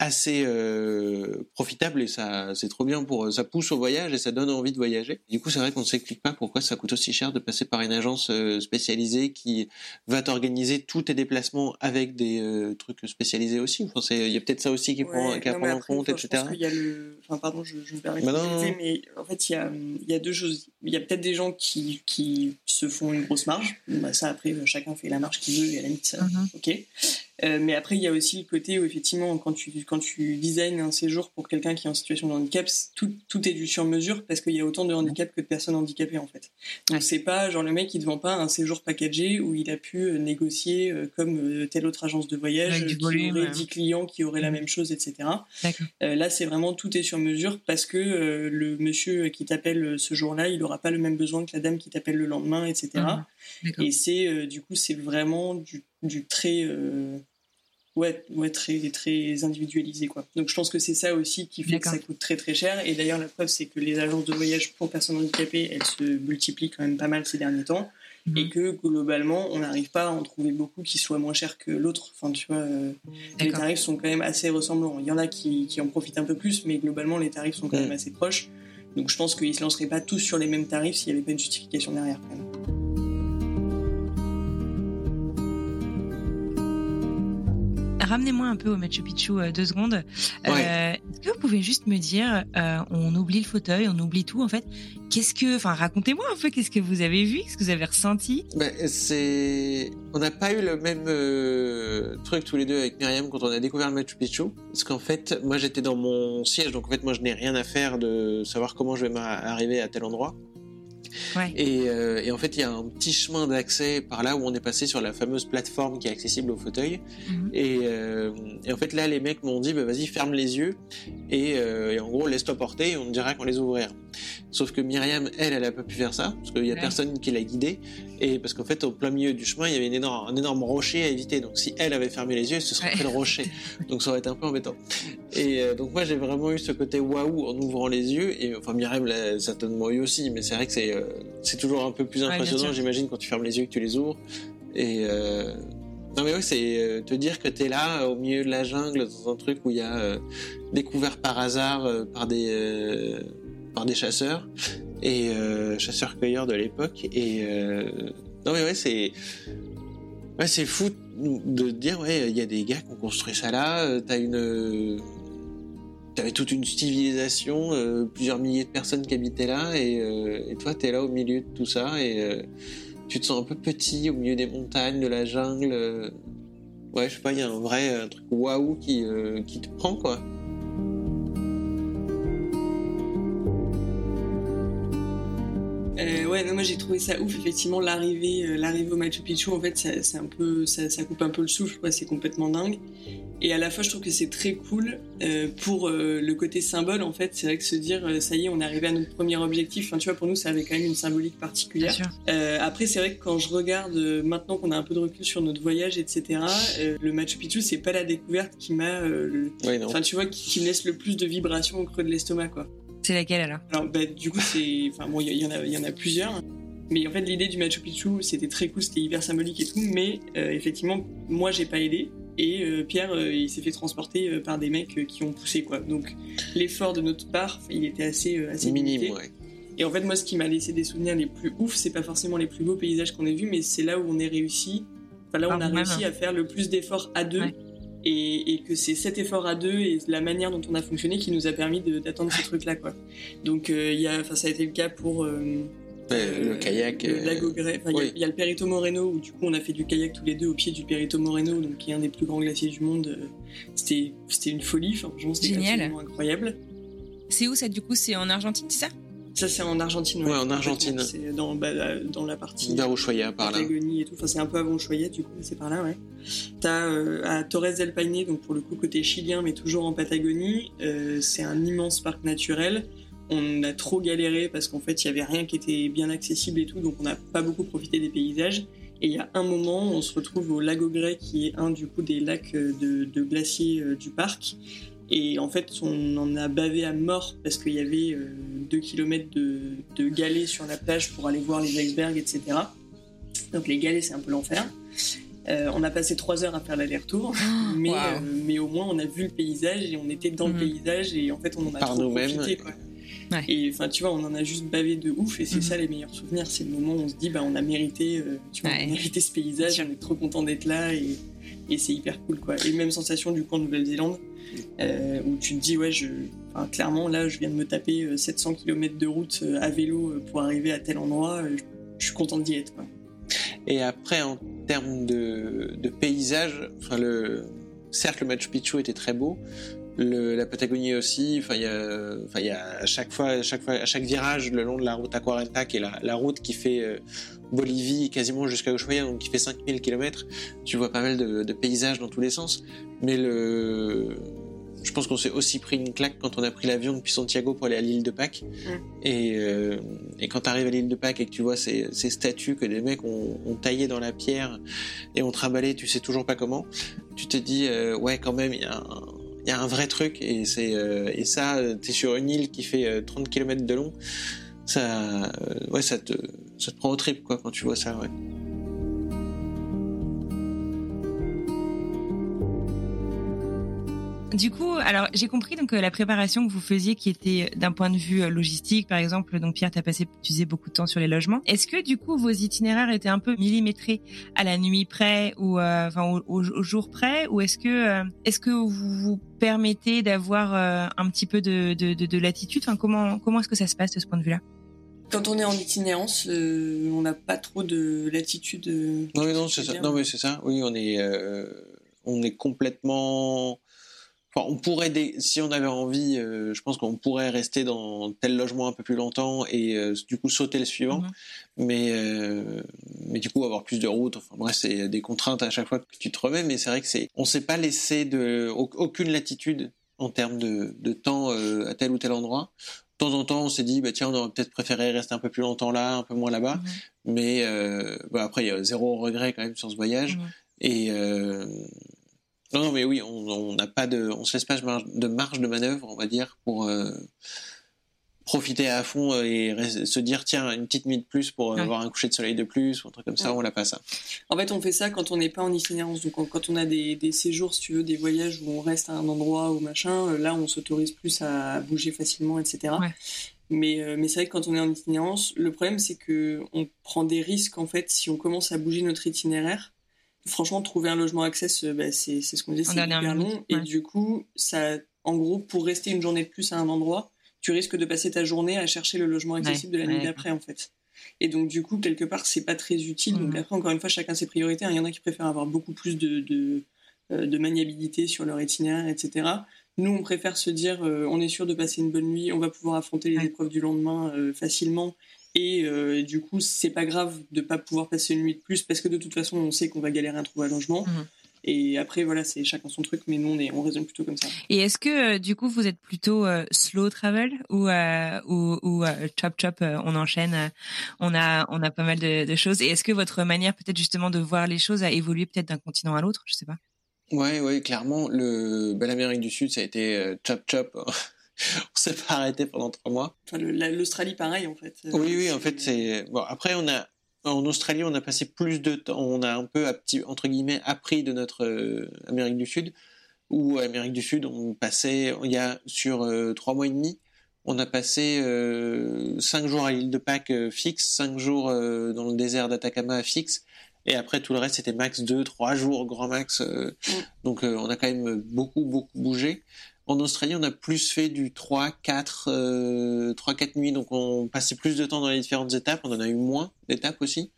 assez euh, profitable et ça c'est trop bien pour ça pousse au voyage et ça donne envie de voyager. Du coup, c'est vrai qu'on ne s'explique pas pourquoi ça coûte aussi cher de passer par une agence euh, spécialisée qui va t'organiser tous tes déplacements avec des euh, trucs spécialisés aussi. Enfin, c'est il y a peut-être ça aussi qui prend Ouais, qui à non, mais prendre en compte, etc. pense qu'il y a le... Enfin, pardon, je, je me permets de Bah non, mais en fait, il y a, il y a deux choses. Il y a peut-être des gens qui, qui se font une grosse marge. Bah, ça, après, chacun fait la marge qu'il veut et à la limite, ça, Mhm. ok. Euh, mais après, il y a aussi le côté où, effectivement, quand tu, quand tu designs un séjour pour quelqu'un qui est en situation de handicap, tout, tout est du sur-mesure parce qu'il y a autant de handicap que de personnes handicapées, en fait. Donc, c'est pas, genre, le mec, il ne vend pas un séjour packagé où il a pu euh, négocier euh, comme euh, telle autre agence de voyage qui volume, aurait ouais. 10 clients qui auraient la Mhm. même chose, etc. Là, c'est vraiment tout est sur mesure parce que le monsieur qui t'appelle ce jour-là, il n'aura pas le même besoin que la dame qui t'appelle le lendemain, etc. D'accord. Et c'est du coup, c'est vraiment du, du très, euh, ouais, ouais, très, très individualisé, quoi. Donc, je pense que c'est ça aussi qui fait que ça coûte très très cher. Et d'ailleurs, la preuve, c'est que les agences de voyage pour personnes handicapées, elles se multiplient quand même pas mal ces derniers temps Mhm. et que globalement, on n'arrive pas à en trouver beaucoup qui soient moins chers que l'autre. Enfin, tu vois, euh, les tarifs sont quand même assez ressemblants. Il y en a qui, qui en profitent un peu plus, mais globalement, les tarifs sont quand même assez proches. Donc, je pense qu'ils se lanceraient pas tous sur les mêmes tarifs s'il n'y avait pas une justification derrière, quand même. Ramenez-moi un peu au Machu Picchu euh, deux secondes. Euh, Ouais. Est-ce que vous pouvez juste me dire, euh, on oublie le fauteuil, on oublie tout en fait. Qu'est-ce que, enfin, racontez-moi un peu, qu'est-ce que vous avez vu, qu'est-ce que vous avez ressenti? Ben, c'est, on n'a pas eu le même truc tous les deux avec Myriam quand on a découvert le Machu Picchu, parce qu'en fait, moi j'étais dans mon siège, donc en fait moi je n'ai rien à faire de savoir comment je vais arriver à tel endroit. Euh, et, en fait, il y a un petit chemin d'accès par là où on est passé sur la fameuse plateforme qui est accessible au fauteuil. Mhm. Euh, et, en fait, là, les mecs m'ont dit, bah, vas-y, ferme les yeux et, et en gros, laisse-toi porter et on te dira qu'on les ouvrira. Sauf que Myriam, elle, elle a pas pu faire ça parce qu'il y a personne qui l'a guidée et parce qu'en fait, au plein milieu du chemin, il y avait une énorme, un énorme rocher à éviter. Donc, si elle avait fermé les yeux, ce serait le rocher. Donc, ça aurait été un peu embêtant. Et euh, donc, moi, j'ai vraiment eu ce côté waouh en ouvrant les yeux. Et enfin, Myriam l'a certainement eu aussi, mais c'est vrai que c'est euh, c'est toujours un peu plus impressionnant, j'imagine, quand tu fermes les yeux et que tu les ouvres. Et euh, non, mais oui, c'est te dire que tu es là, au milieu de la jungle, dans un truc où il y a découvert par hasard par des par des chasseurs et chasseurs-cueilleurs de l'époque. Et non, mais ouais, c'est ouais, c'est fou de dire ouais, il y a des gars qui ont construit ça là. T'as une T'avais toute une civilisation, euh, plusieurs milliers de personnes qui habitaient là, et, euh, et toi, t'es là au milieu de tout ça, et euh, tu te sens un peu petit au milieu des montagnes, de la jungle. Ouais, je sais pas, il y a un vrai truc waouh qui, qui te prend, quoi. Ouais, non, moi j'ai trouvé ça ouf. Effectivement, l'arrivée, l'arrivée au Machu Picchu, en fait, c'est un peu, ça, ça, coupe un peu le souffle, quoi. C'est complètement dingue. Et à la fois, je trouve que c'est très cool euh, pour euh, le côté symbole. En fait, c'est vrai que se dire, euh, ça y est, on est arrivé à notre premier objectif. Enfin, tu vois, pour nous, ça avait quand même une symbolique particulière. après, c'est vrai que quand je regarde maintenant qu'on a un peu de recul sur notre voyage, etc., le Machu Picchu, c'est pas la découverte qui m'a, enfin, tu vois, qui, me laisse le plus de vibrations au creux de l'estomac, quoi. C'est laquelle alors? Alors, bah, du coup, c'est, enfin, bon, il y, en a, il y en a plusieurs. Mais en fait, l'idée du Machu Picchu, c'était très cool, c'était hyper symbolique et tout. Mais effectivement, moi, j'ai pas aidé et euh, Pierre euh, il s'est fait transporter euh, par des mecs qui ont poussé quoi. Donc l'effort de notre part, il était assez assez minime. Et en fait moi ce qui m'a laissé des souvenirs les plus ouf, c'est pas forcément les plus beaux paysages qu'on ait vus, mais c'est là où on est réussi. Enfin là où on a réussi à faire le plus d'efforts à deux. Et, que c'est cet effort à deux et la manière dont on a fonctionné qui nous a permis d'atteindre ce truc là quoi. Donc il y a, enfin ça a été le cas pour le kayak. Le lago Il y, a le Perito Moreno où du coup on a fait du kayak tous les deux au pied du Perito Moreno, donc qui est un des plus grands glaciers du monde. C'était c'était une folie. Enfin, c'était absolument incroyable. C'est où ça du coup? C'est en Argentine, c'est ça? Ça c'est en Argentine. Ouais, en Argentine. C'est dans, bah, dans la partie. Vers Ushuaia, par là. et tout. Enfin, c'est un peu avant Ushuaia, du coup, c'est par là, ouais. T'as euh, à Torres del Paine, donc pour le coup côté chilien, mais toujours en Patagonie. Euh, c'est un immense parc naturel on a trop galéré parce qu'en fait il y avait rien qui était bien accessible et tout, donc on n'a pas beaucoup profité des paysages. Et il y a un moment, on se retrouve au lac Grey, qui est un du coup des lacs de, de glaciers euh, du parc. Et en fait, on en a bavé à mort parce qu'il y avait 2 euh, km de, de, galets sur la plage pour aller voir les icebergs, etc. Donc les galets, c'est un peu l'enfer. Euh, on a passé 3 heures à faire l'aller-retour, oh, mais, mais au moins on a vu le paysage et on était dans le mm. paysage et en fait on en a trop profité. Quoi. Et enfin, tu vois, on en a juste bavé de ouf et c'est mhm. ça les meilleurs souvenirs. C'est le moment où on se dit, bah, on a mérité, euh, tu vois, on a mérité ce paysage, on est trop content d'être là et, et c'est hyper cool, quoi. Et même sensation du coup en Nouvelle-Zélande, euh, où tu te dis, ouais, je, clairement, là, je viens de me taper 700 euh, km de route à vélo pour arriver à tel endroit, je, suis content d'y être, quoi. Et après, en termes de, de paysage, enfin, le, cercle Machu Picchu était très beau, la Patagonie aussi. Enfin, il y a, enfin, il y a à chaque fois, à chaque fois, à chaque virage le long de la route Aquarenta, qui est la, la route qui fait euh, Bolivie quasiment jusqu'à Ushuaia, donc qui fait 5000 km. Tu vois pas mal de, de, paysages dans tous les sens. Mais le, je pense qu'on s'est aussi pris une claque quand on a pris l'avion depuis Santiago pour aller à l'île de Pâques. Mm. Et, euh, et, quand tu arrives à l'île de Pâques et que tu vois ces, ces statues que des mecs ont, ont taillées dans la pierre et ont trimballé, tu sais toujours pas comment, tu te dis, euh, ouais, quand même, il y a un, y a un vrai truc et c'est euh, et ça t'es sur une île qui fait 30 euh, km de long ça euh, ouais ça te ça te prend au trip quoi quand tu vois ça Du coup, alors j'ai compris donc la préparation que vous faisiez qui était d'un point de vue euh, logistique, par exemple. Donc Pierre, t'as passé, tu disais beaucoup de temps sur les logements. Est-ce que du coup vos itinéraires étaient un peu millimétrés à la nuit près ou euh, enfin au, jour près, ou est-ce que euh, est-ce que vous vous permettez d'avoir un petit peu de, de, de, latitude? Enfin comment comment est-ce que ça se passe de ce point de vue-là? Quand on est en itinérance, on n'a pas trop de latitude. non mais non c'est ça. Non mais c'est ça. Oui, on est on est complètement on pourrait, si on avait envie, je pense qu'on pourrait rester dans tel logement un peu plus longtemps et du coup sauter le suivant. Mhm. Mais, mais du coup avoir plus de routes. Enfin bref, c'est des contraintes à chaque fois que tu te remets. Mais c'est vrai que c'est, on s'est pas laissé de aucune latitude en termes de, de temps à tel ou tel endroit de temps en temps, on s'est dit, bah, tiens, on aurait peut-être préféré rester un peu plus longtemps là, un peu moins là-bas. Mhm. Mais euh, bah, après, il y a zéro regret quand même sur ce voyage. Mhm. Et euh, non, non, mais oui, on n'a pas de, on se laisse pas de marge de manœuvre, on va dire, pour euh, profiter à fond euh, et se dire tiens une petite nuit de plus pour euh, avoir un coucher de soleil de plus ou un truc comme ça, on l'a pas ça. En fait, on fait ça quand on n'est pas en itinérance. Donc quand on a des, séjours, si tu veux, des voyages où on reste à un endroit ou machin, là on s'autorise plus à bouger facilement, etc. Mais, mais c'est vrai que quand on est en itinérance, le problème c'est que on prend des risques en fait si on commence à bouger notre itinéraire. Franchement, trouver un logement access, bah, c'est ce qu'on dit, c'est hyper long. Et du coup, ça, en gros, pour rester une journée de plus à un endroit, tu risques de passer ta journée à chercher le logement accessible de la nuit d'après, en fait. Et donc, du coup, quelque part, c'est pas très utile. Donc, mhm. après, encore une fois, chacun ses priorités. Il y en a qui préfèrent avoir beaucoup plus de, de, euh, de maniabilité sur leur itinéraire, etc. Nous, on préfère se dire, euh, on est sûr de passer une bonne nuit, on va pouvoir affronter les épreuves du lendemain euh, facilement. Et du coup, c'est pas grave de pas pouvoir passer une nuit de plus parce que de toute façon, on sait qu'on va galérer à trouver un logement. Mhm. Et après, voilà, c'est chacun son truc, mais nous, on, est, on raisonne plutôt comme ça. Et est-ce que, euh, du coup, vous êtes plutôt euh, slow travel ou, euh, ou, ou chop chop, on enchaîne, on, a, on a pas mal de, choses. Et est-ce que votre manière, peut-être justement, de voir les choses a évolué peut-être d'un continent à l'autre? Je sais pas. Ouais, ouais, clairement. Le, ben, L'Amérique du Sud, ça a été chop chop. on s'est pas arrêté pendant trois mois. Enfin, l'Australie, pareil, en fait. Oui, oui, en fait, c'est. Bon, après, on a en Australie, on a passé plus de temps, on a un peu, entre guillemets, appris de notre euh, Amérique du Sud, où Amérique du Sud, on passait, il y a sur euh, trois mois et demi, on a passé euh, cinq jours à l'île de Pâques fixe, cinq jours dans le désert d'Atacama fixe, et après tout le reste c'était max deux, trois jours grand max. Mm. Donc on a quand même beaucoup beaucoup bougé. En Australie, on a plus fait du 3, 4, euh, 3, 4 nuits, donc on passait plus de temps dans les différentes étapes. On en a eu moins d'étapes aussi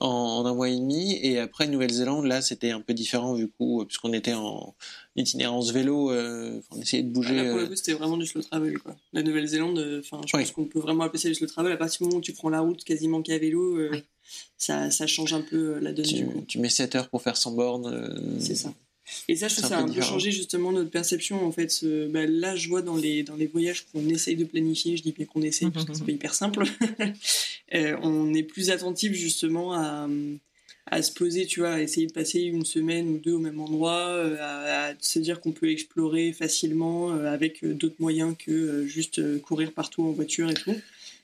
en, un mois et demi. Et après Nouvelle-Zélande, là, c'était un peu différent du coup, puisqu'on était en itinérance vélo, euh, on essayait de bouger. pour le euh, coup, c'était vraiment du slow travel, quoi. La Nouvelle-Zélande, euh, enfin, je pense qu'on peut vraiment appeler ça du slow travel à partir du moment où tu prends la route quasiment qu'à vélo. Ça, ça, change un peu la donne. Tu, tu mets 7 heures pour faire 100 bornes. C'est ça. Et ça, je trouve ça a un peu changé justement notre perception. En fait, bah, là, je vois dans les, dans les voyages qu'on essaye de planifier, je dis bien qu'on essaye parce que c'est pas hyper simple, euh, on est plus attentif justement à, à, se poser, tu vois, à essayer de passer une semaine ou deux au même endroit, euh, à, se dire qu'on peut explorer facilement euh, avec d'autres moyens que juste courir partout en voiture et tout.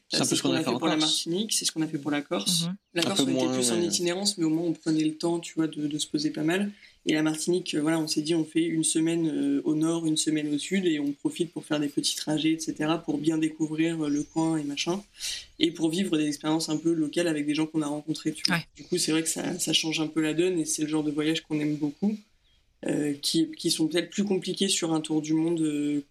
C'est ce qu'on a, fait, pour la Martinique, c'est ce qu'on a fait pour la Corse. Mhm. La Corse, on était plus en itinérance, mais au moins on prenait le temps, tu vois, de, de se poser pas mal. Et la Martinique, euh, voilà, on s'est dit on fait une semaine euh, au nord, une semaine au sud, et on profite pour faire des petits trajets, etc., pour bien découvrir euh, le coin et machin, et pour vivre des expériences un peu locales avec des gens qu'on a rencontrés. Tu vois. Du coup, c'est vrai que ça, ça, change un peu la donne, et c'est le genre de voyage qu'on aime beaucoup, euh, qui, qui, sont peut-être plus compliqués sur un tour du monde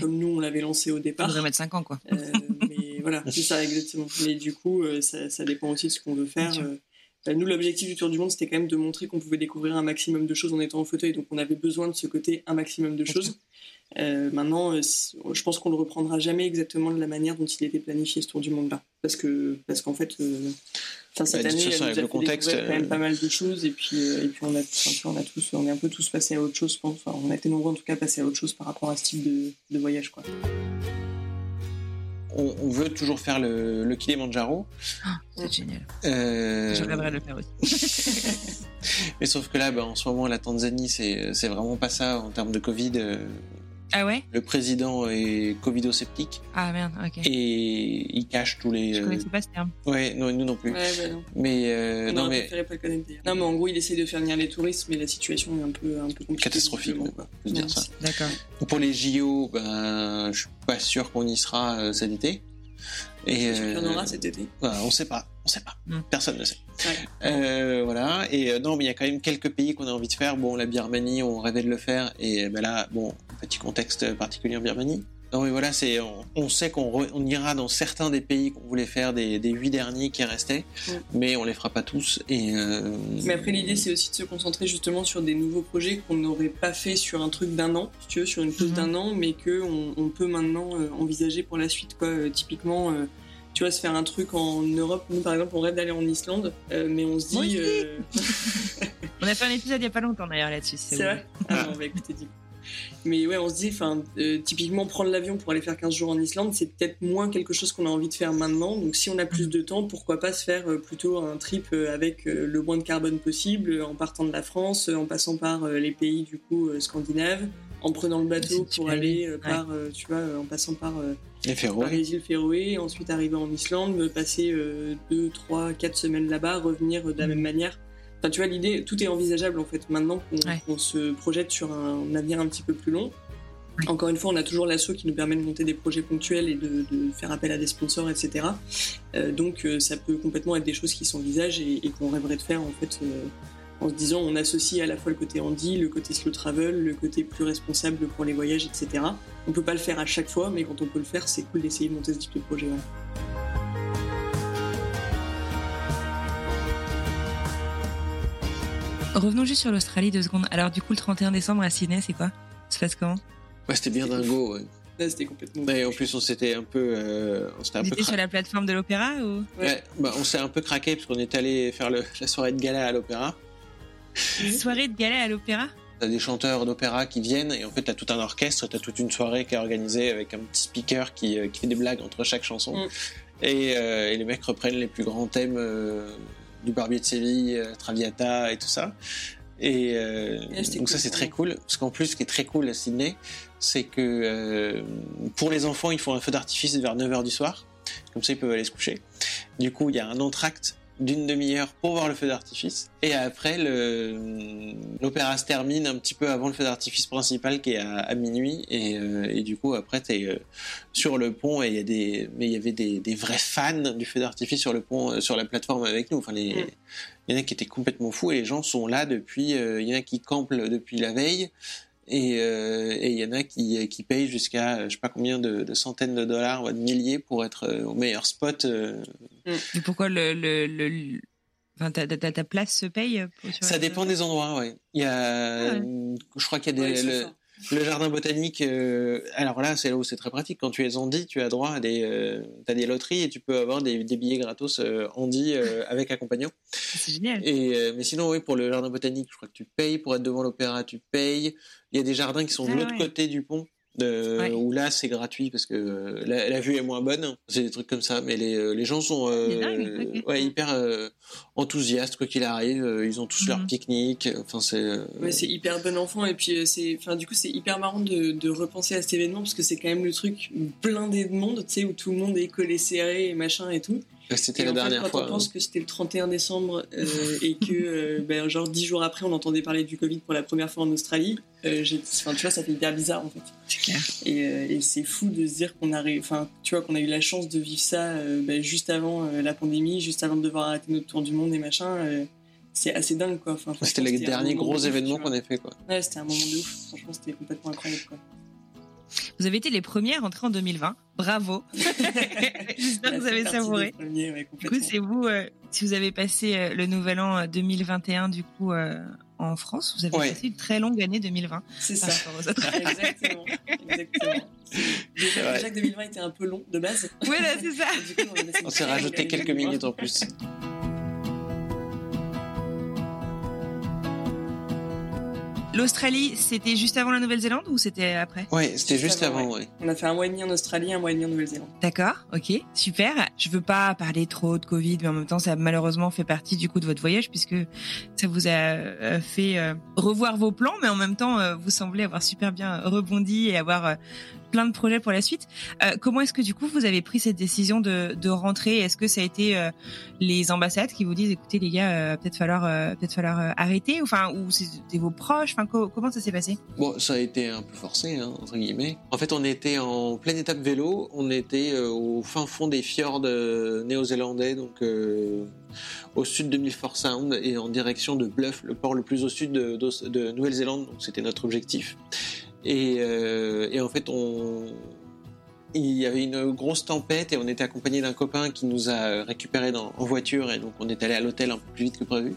comme nous on l'avait lancé au départ. On mettre 5 ans, quoi. mais voilà, c'est ça exactement. Mais du coup, ça, ça, dépend aussi de ce qu'on veut faire. Bah, nous, l'objectif du Tour du Monde, c'était quand même de montrer qu'on pouvait découvrir un maximum de choses en étant en fauteuil, donc on avait besoin de ce côté un maximum de choses. Euh, maintenant, euh, je pense qu'on le reprendra jamais exactement de la manière dont il était planifié ce Tour du Monde là, parce que parce qu'en fait, euh, cette bah, année, elle nous a le contexte, quand même pas mal de choses, et puis et puis on a, on a tous, on est un peu tous passés à autre chose, je pense. Enfin, on a été nombreux en tout cas passés à autre chose par rapport à ce type de, de voyage, quoi on, veut toujours faire le, le Kilimanjaro. Ah, c'est génial. Euh... Je rêverais de le faire aussi. Mais sauf que là, bah, en ce moment, la Tanzanie, c'est vraiment pas ça en termes de Covid. Euh, ah ouais? Le président est covidosceptique. Ah merde, ok. Et il cache tous les. Je connaissais pas ce terme. Ouais, non, nous non plus. Ouais, bah non. Mais euh, non, mais. Pas le connaître, non, mais en gros, il essaie de faire venir les touristes, mais la situation est un peu, un peu compliquée. Catastrophique, on peut dire ça. D'accord. Pour les JO, ben, je suis pas sûr qu'on y sera euh, cet été. Et euh, en aura cet été bah, On sait pas, on sait pas. Hmm. Personne ne sait. Euh, voilà. Et euh, non, mais il y a quand même quelques pays qu'on a envie de faire. Bon, la Birmanie, on rêvait de le faire. Et ben là, bon, petit contexte particulier en Birmanie. Non mais voilà, c'est on, sait qu'on ira dans certains des pays qu'on voulait faire des, huit derniers qui restaient, mais on les fera pas tous. Et euh, Mais après l'idée c'est aussi de se concentrer justement sur des nouveaux projets qu'on n'aurait pas fait sur un truc d'un an, si tu veux, sur une pause mhm. d'un an, mais que on, peut maintenant euh, envisager pour la suite quoi. Euh, typiquement tu vois, se faire un truc en Europe. Nous, par exemple, on rêve d'aller en Islande, mais on se dit. on a fait un épisode il n'y a pas longtemps d'ailleurs là-dessus. C'est vrai. Ah, on va écouter mais ouais, on se dit, enfin, euh, typiquement prendre l'avion pour aller faire 15 jours en Islande, c'est peut-être moins quelque chose qu'on a envie de faire maintenant. Donc si on a plus de temps, pourquoi pas se faire euh, plutôt un trip euh, avec le moins de carbone possible, en partant de la France, en passant par les pays du coup scandinaves, en prenant le bateau pour aller par, tu vois, en passant par les, les îles Féroé, ensuite arriver en Islande, passer 2, 3, 4 semaines là-bas, revenir de la mm. même manière tu vois, l'idée, tout est envisageable en fait. Maintenant qu'on se projette sur un, avenir un petit peu plus long. Encore une fois, on a toujours l'assaut qui nous permet de monter des projets ponctuels et de, faire appel à des sponsors, etc. Euh, donc, euh, ça peut complètement être des choses qui s'envisagent et, et qu'on rêverait de faire en fait. Euh, en se disant, on associe à la fois le côté handy, le côté slow travel, le côté plus responsable pour les voyages, etc. On peut pas le faire à chaque fois, mais quand on peut le faire, c'est cool d'essayer de monter ce type de projet. Revenons juste sur l'Australie deux secondes. Alors, du coup, le 31 décembre à Sydney, c'est quoi? Ça se passe comment? Ouais, c'était bien dingo. Ouais. c'était complètement. en plus, on s'était un peu. Euh, on s'était un peu sur la plateforme de l'opéra ou? Ouais, bah, on s'est un peu craqué parce qu'on est allé faire le, la soirée de gala à l'opéra. Soirée de gala à l'opéra? T'as des chanteurs d'opéra qui viennent et en fait t'as tout un orchestre, t'as toute une soirée qui est organisée avec un petit speaker qui, euh, qui fait des blagues entre chaque chanson. Mm. Et, euh, et, les mecs reprennent les plus grands thèmes euh, du Barbier de Séville, euh, Traviata et tout ça. Et euh, donc ça c'est très cool parce qu'en plus ce qui est très cool à Sydney c'est que euh, pour les enfants ils font un feu d'artifice vers 9h du soir comme ça ils peuvent aller se coucher. Du coup il y a un entracte d'une demi-heure pour voir le feu d'artifice. Et après, l'opéra se termine un petit peu avant le feu d'artifice principal qui est à, minuit. Et, euh, et, du coup, après, tu es euh, sur le pont et il y a des, mais il y avait des, des vrais fans du feu d'artifice sur le pont, euh, sur la plateforme avec nous. Enfin, les, mm. il y en a qui étaient complètement fous et les gens sont là depuis, il y en a qui campent depuis la veille. Euh, et il y en a qui, qui payent jusqu'à je sais pas combien de, centaines de dollars ou de milliers pour être euh, au meilleur spot. Euh. Et pourquoi le, le, le... Enfin, ta, ta, ta, place se paye Ça dépend des endroits, ouais. Il y a, ah je crois qu'il y a des, le jardin botanique, euh, alors là, c'est là où c'est très pratique. Quand tu es Andy, tu as droit à des, euh, as des loteries et tu peux avoir des, des billets gratos euh, Andy avec accompagnant. C'est génial. Et mais sinon, oui, pour le jardin botanique, je crois que tu payes pour être devant l'opéra, tu payes. Il y a des jardins qui sont de ah l'autre côté du pont euh, où là c'est gratuit parce que euh, la, vue est moins bonne, c'est des trucs comme ça, mais les, euh, les gens sont ouais, hyper enthousiastes quoi qu'il arrive, ils ont tous leur mhm. pique-nique, enfin c'est. Ouais, c'est hyper bon enfant. Et puis c'est, enfin du coup c'est hyper marrant de, de, repenser à cet événement parce que c'est quand même le truc blindé de monde, tu sais où tout le monde est collé serré et machin et tout. C'était la dernière fait, fois. Quand on pense que c'était le 31 décembre euh, et que, euh, ben, genre, dix jours après, on entendait parler du Covid pour la première fois en Australie, euh, tu vois, ça fait hyper bizarre en fait. C'est clair. Et, et c'est fou de se dire qu'on a, enfin, tu vois, qu'on a eu la chance de vivre ça ben, juste avant la pandémie, juste avant de devoir arrêter notre tour du monde et machin. c'est assez dingue quoi. Enfin, c'était le dernier gros événement qu'on ait fait quoi. Ouais, c'était un moment de ouf. Franchement, c'était complètement incroyable quoi. Vous avez été les premiers à rentrer en 2020. Bravo. J'espère que vous avez savouré. du coup, c'est vous, euh, si vous avez passé euh, le nouvel an 2021 euh, du coup en France, vous avez passé une très longue année 2020. C'est ça. exactement. exactement. Déjà, que 2020 était un peu long de base. Oui, c'est ça. on s'est rajouté quelques minutes en plus. L'Australie, c'était juste avant la Nouvelle-Zélande ou c'était après? Oui, c'était juste, avant, oui. On a fait un mois et demi en Australie, un mois et demi en Nouvelle-Zélande. D'accord, ok, super. Je veux pas parler trop de Covid, mais en même temps, ça a malheureusement fait partie du coup de votre voyage puisque ça vous a euh, fait euh, revoir vos plans, mais en même temps, euh, vous semblez avoir super bien rebondi et avoir plein de projets pour la suite. Euh, comment est-ce que du coup vous avez pris cette décision de, rentrer? Est-ce que ça a été euh, les ambassades qui vous disent écoutez les gars, euh, peut-être falloir peut-être falloir arrêter, enfin ou c'était vos proches, enfin comment ça s'est passé? Bon, ça a été un peu forcé hein, entre guillemets. En fait, on était en pleine étape vélo, on était au fin fond des fjords néo-zélandais, donc au sud de Milford Sound et en direction de Bluff, le port le plus au sud de, de Nouvelle-Zélande. Donc c'était notre objectif. Et, euh, et, en fait, il y avait une grosse tempête et on était accompagné d'un copain qui nous a récupéré en voiture et donc on est allé à l'hôtel un peu plus vite que prévu.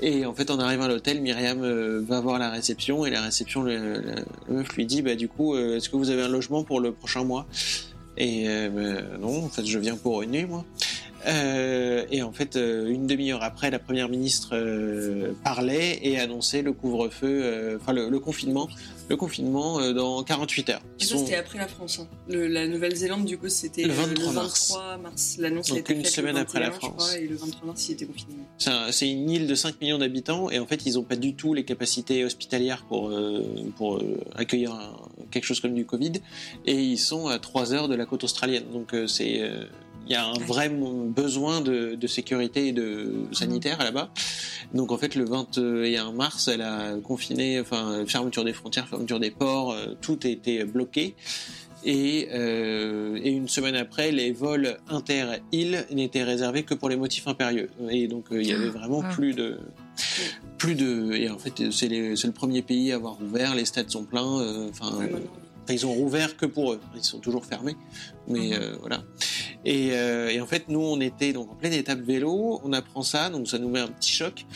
Et en fait, en arrivant à l'hôtel, Myriam euh, va voir la réception et la réception, le, meuf lui dit, bah du coup, euh, est-ce que vous avez un logement pour le prochain mois? Et bah, non, en fait, je viens pour une nuit, moi. et en fait, une demi-heure après, la première ministre parlait et annonçait le couvre-feu, enfin le, confinement le confinement euh, dans 48 heures. Et ça, c'était après la France. Hein. la Nouvelle-Zélande, du coup, c'était le 23, mars. L'annonce a été une semaine après la France. et le 23 mars, il était confiné. C'est une île de 5 millions d'habitants et en fait, ils n'ont pas du tout les capacités hospitalières pour, euh, pour euh, accueillir quelque chose comme du Covid et ils sont à 3 heures de la côte australienne. Donc, c'est il y a un vrai besoin de, sécurité et de sanitaire là-bas. Donc en fait, le 21 mars, elle a confiné, enfin fermeture des frontières, fermeture des ports, euh, tout a été bloqué. Et, euh, et, une semaine après, les vols inter-îles n'étaient réservés que pour les motifs impérieux. Et donc euh, il y avait vraiment ah. plus de plus de et en fait c'est le premier pays à avoir ouvert les stades sont pleins enfin ils ont rouvert que pour eux. Ils sont toujours fermés. Mais mhm. voilà. Euh, et, en fait, nous, on était donc en pleine étape vélo, on apprend ça, donc ça nous met un petit choc.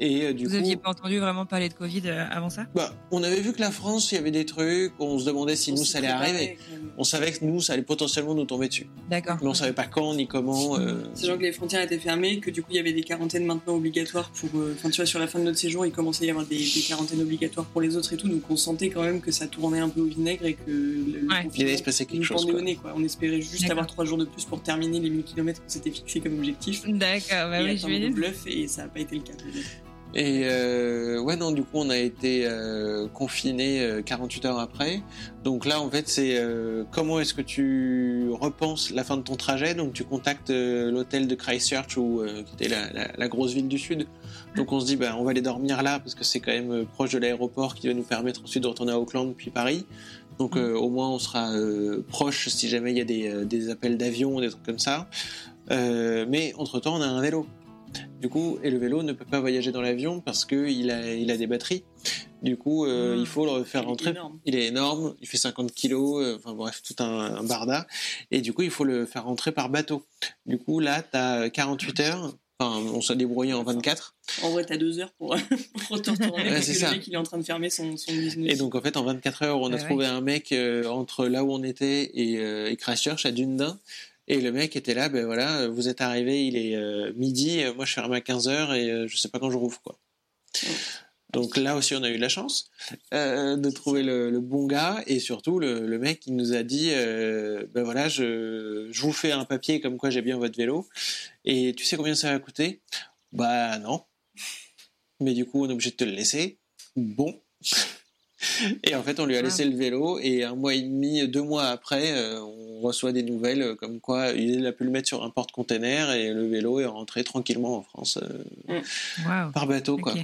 Et euh, du Vous n'aviez pas entendu vraiment parler de Covid euh, avant ça? Bah, On avait vu que la France, il y avait des trucs, on se demandait si nous, ça allait arriver. On savait que nous, ça allait potentiellement nous tomber dessus. D'accord. Mais on savait pas quand ni comment. Euh... C'est genre que les frontières étaient fermées, que du coup, il y avait des quarantaines maintenant obligatoires pour. Euh, enfin, tu vois, sur la fin de notre séjour, il commençait à y avoir des, quarantaines obligatoires pour les autres et tout, donc on sentait quand même que ça tournait un peu au vinaigre et que. Le, ouais. Il allait se passer quelque chose. Quoi. quoi. On espérait juste avoir trois jours de plus pour terminer les 1000 km qu'on s'était fixé comme objectif. D'accord, bah oui, je vais bluff et ça n'a pas été le cas. Et euh, ouais, non, du coup, on a été euh, confiné 48 euh, heures après. Donc là, en fait, c'est euh, comment est-ce que tu repenses la fin de ton trajet? Donc tu contactes euh, l'hôtel de Christchurch, ou qui était la, la, la, grosse ville du sud. Donc on se dit, bah, on va aller dormir là parce que c'est quand même proche de l'aéroport qui va nous permettre ensuite de retourner à Auckland puis Paris. Donc au moins, on sera proche si jamais il y a des, des appels d'avion, des trucs comme ça. mais entre-temps, on a un vélo. Du coup, et le vélo ne peut pas voyager dans l'avion parce qu'il a, il a des batteries. Du coup, euh, il faut le faire rentrer. Il est énorme, il fait 50 kilos, euh, enfin bref, tout un, un, barda. Et du coup, il faut le faire rentrer par bateau. Du coup, là, tu as 48 heures. Enfin, on s'est débrouillé en 24. En vrai, t'as deux heures pour, pour retourner parce que le mec il est en train de fermer son, son, business. Et donc en fait, en 24 heures, on a trouvé un mec euh, entre là où on était et, et Christchurch à Dunedin et le mec était là, ben voilà, vous êtes arrivé, il est euh, midi, moi je ferme à 15h et euh, je sais pas quand je rouvre quoi. Donc là aussi on a eu la chance euh, de trouver le, bon gars et surtout le, mec qui nous a dit ben voilà je, je, vous fais un papier comme quoi j'ai bien votre vélo et tu sais combien ça va coûter? Bah non. Mais du coup on est obligé de te le laisser. Bon. Et en fait, on lui a laissé le vélo et un mois et demi, deux mois après, euh, on reçoit des nouvelles euh, comme quoi il a pu le mettre sur un porte-container et le vélo est rentré tranquillement en France euh, mm. par bateau. Quoi.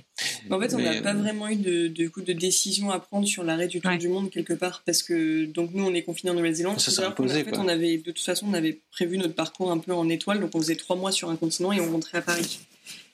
En fait, on n'a pas vraiment eu de, coup, de décision à prendre sur l'arrêt du tour du monde quelque part parce que donc nous, on est confinés en Nouvelle-Zélande. Ça s'est imposé. En fait, on avait de toute façon, on avait prévu notre parcours un peu en étoile, donc on faisait trois mois sur un continent et on rentrait à Paris.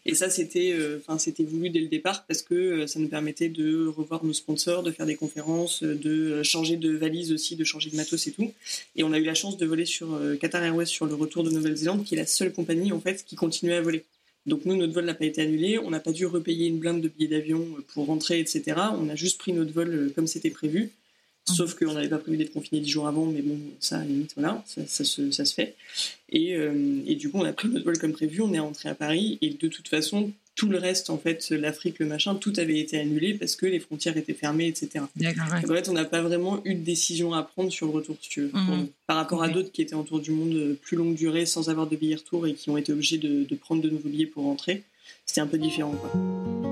Et ça, c'était, euh, enfin, c'était voulu dès le départ parce que euh, ça nous permettait de revoir nos sponsors, de faire des conférences, euh, de changer de valise aussi, de changer de matos et tout. Et on a eu la chance de voler sur Qatar Airways sur le retour de Nouvelle-Zélande, qui est la seule compagnie en fait qui continuait à voler. Donc nous, notre vol n'a pas été annulé, on n'a pas dû repayer une blinde de billets d'avion pour rentrer, etc. On a juste pris notre vol comme c'était prévu. Sauf qu'on n'avait pas prévu d'être confiné dix jours avant, mais bon, ça, à limite, voilà, ça, se, ça se, fait. Et, euh, et, du coup, on a pris notre vol comme prévu, on est rentré à Paris, et de toute façon, tout le reste, en fait, l'Afrique, le machin, tout avait été annulé parce que les frontières étaient fermées, etc. En fait, on n'a pas vraiment eu de décision à prendre sur le retour, si tu veux. Mhm. Par rapport à d'autres qui étaient en tour du monde plus longue durée, sans avoir de billets retour et qui ont été obligés de, de prendre de nouveaux billets pour rentrer, c'était un peu différent, quoi.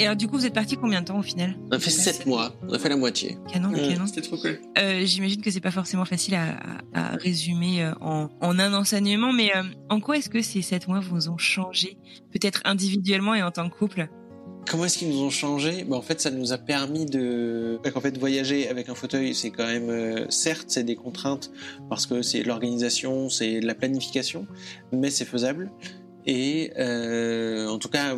Et alors, du coup, vous êtes parti combien de temps au final? On a fait 7 mois, on a fait la moitié. Canon, mmh. canon. C'était trop cool. Euh, J'imagine que c'est pas forcément facile à, à, résumer euh, en, en, un enseignement, mais euh, en quoi est-ce que ces 7 mois vous ont changé, peut-être individuellement et en tant que couple? Comment est-ce qu'ils nous ont changé? Bah, En fait, ça nous a permis de... En fait, voyager avec un fauteuil, c'est quand même... Euh, certes, c'est des contraintes parce que c'est l'organisation, c'est la planification, mais c'est faisable. Et euh, en tout cas,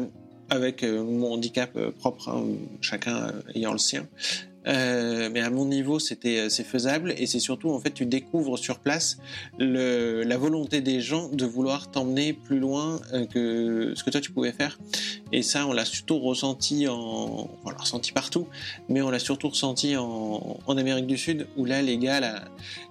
avec mon handicap propre, hein, chacun ayant le sien. Euh, mais à mon niveau, c'était euh, c'est faisable et c'est surtout en fait tu découvres sur place la volonté des gens de vouloir t'emmener plus loin euh, que ce que toi tu pouvais faire. Et ça, on l'a surtout ressenti en, on l'a ressenti partout, mais on l'a surtout ressenti en, en, Amérique du Sud où là les gars, la,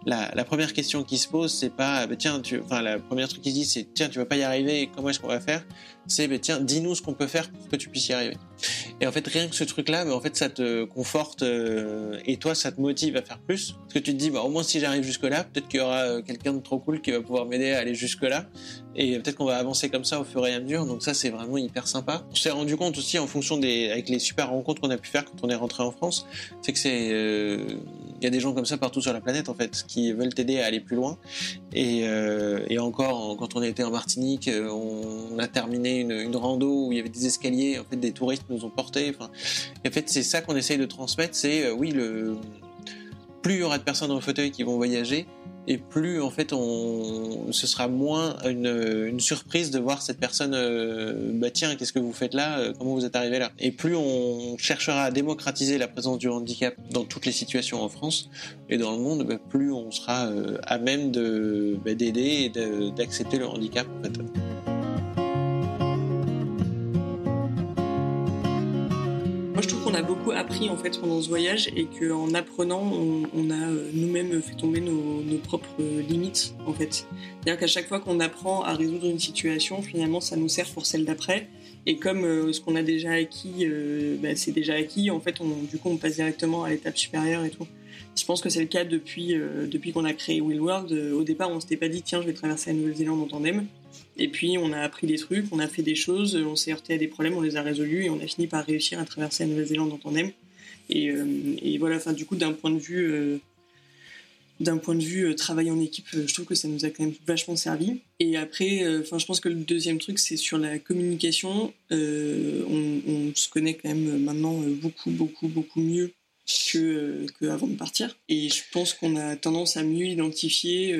la, première question qui se pose, c'est pas bah, tiens, enfin la première truc qu'ils disent c'est tiens tu vas pas y arriver, comment est-ce qu'on va faire? C'est bah, tiens dis-nous ce qu'on peut faire pour que tu puisses y arriver. Et en fait rien que ce truc là, mais en fait ça te conforte euh, et toi ça te motive à faire plus. Parce que tu te dis bah au moins si j'arrive jusque là peut-être qu'il y aura euh, quelqu'un de trop cool qui va pouvoir m'aider à aller jusque là et peut-être qu'on va avancer comme ça au fur et à mesure. Donc ça c'est vraiment hyper sympa. On s'est rendu compte aussi en fonction des avec les super rencontres qu'on a pu faire quand on est rentré en France c'est que c'est euh, il y a des gens comme ça partout sur la planète en fait qui veulent t'aider à aller plus loin. Et, euh, et encore quand on était en Martinique on, a terminé une, une, rando où il y avait des escaliers en fait des touristes nous ont portés. Enfin en fait c'est ça qu'on essaye de transmettre c'est oui le plus il y aura de personnes en fauteuil qui vont voyager et plus en fait on ce sera moins une, une surprise de voir cette personne euh, bah tiens qu'est-ce que vous faites là euh, comment vous êtes arrivé là? Et plus on cherchera à démocratiser la présence du handicap dans toutes les situations en France et dans le monde bah, plus on sera euh, à même de bah, d'aider et d'accepter le handicap en fait. Qu'on a beaucoup appris en fait pendant ce voyage et qu'en apprenant, on, a nous-mêmes fait tomber nos, propres limites en fait. C'est-à-dire qu'à chaque fois qu'on apprend à résoudre une situation, finalement, ça nous sert pour celle d'après. Et comme euh, ce qu'on a déjà acquis, euh, bah, c'est déjà acquis, en fait, on, du coup, on passe directement à l'étape supérieure et tout. Je pense que c'est le cas depuis, euh, depuis qu'on a créé Will World. au départ, on s'était pas dit, tiens, je vais traverser la Nouvelle-Zélande en tandem. Et puis on a appris des trucs, on a fait des choses, on s'est heurté à des problèmes, on les a résolus et on a fini par réussir à traverser la Nouvelle-Zélande en tandem. Et, euh, et voilà, enfin du coup d'un point de vue euh, point de vue euh, travail en équipe, je trouve que ça nous a quand même vachement servi. Et après, enfin je pense que le deuxième truc c'est sur la communication. On, on, se connaît quand même maintenant beaucoup beaucoup beaucoup mieux que, que de partir. Et je pense qu'on a tendance à mieux identifier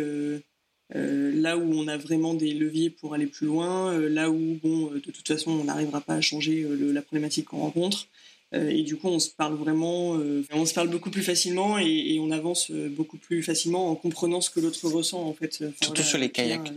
euh, là où on a vraiment des leviers pour aller plus loin, euh, là où, bon, euh, de toute façon, on n'arrivera pas à changer le, la problématique qu'on rencontre. et du coup, on se parle vraiment, on se parle beaucoup plus facilement et, et, on avance beaucoup plus facilement en comprenant ce que l'autre ressent, en fait. Enfin, Surtout voilà, sur les kayaks.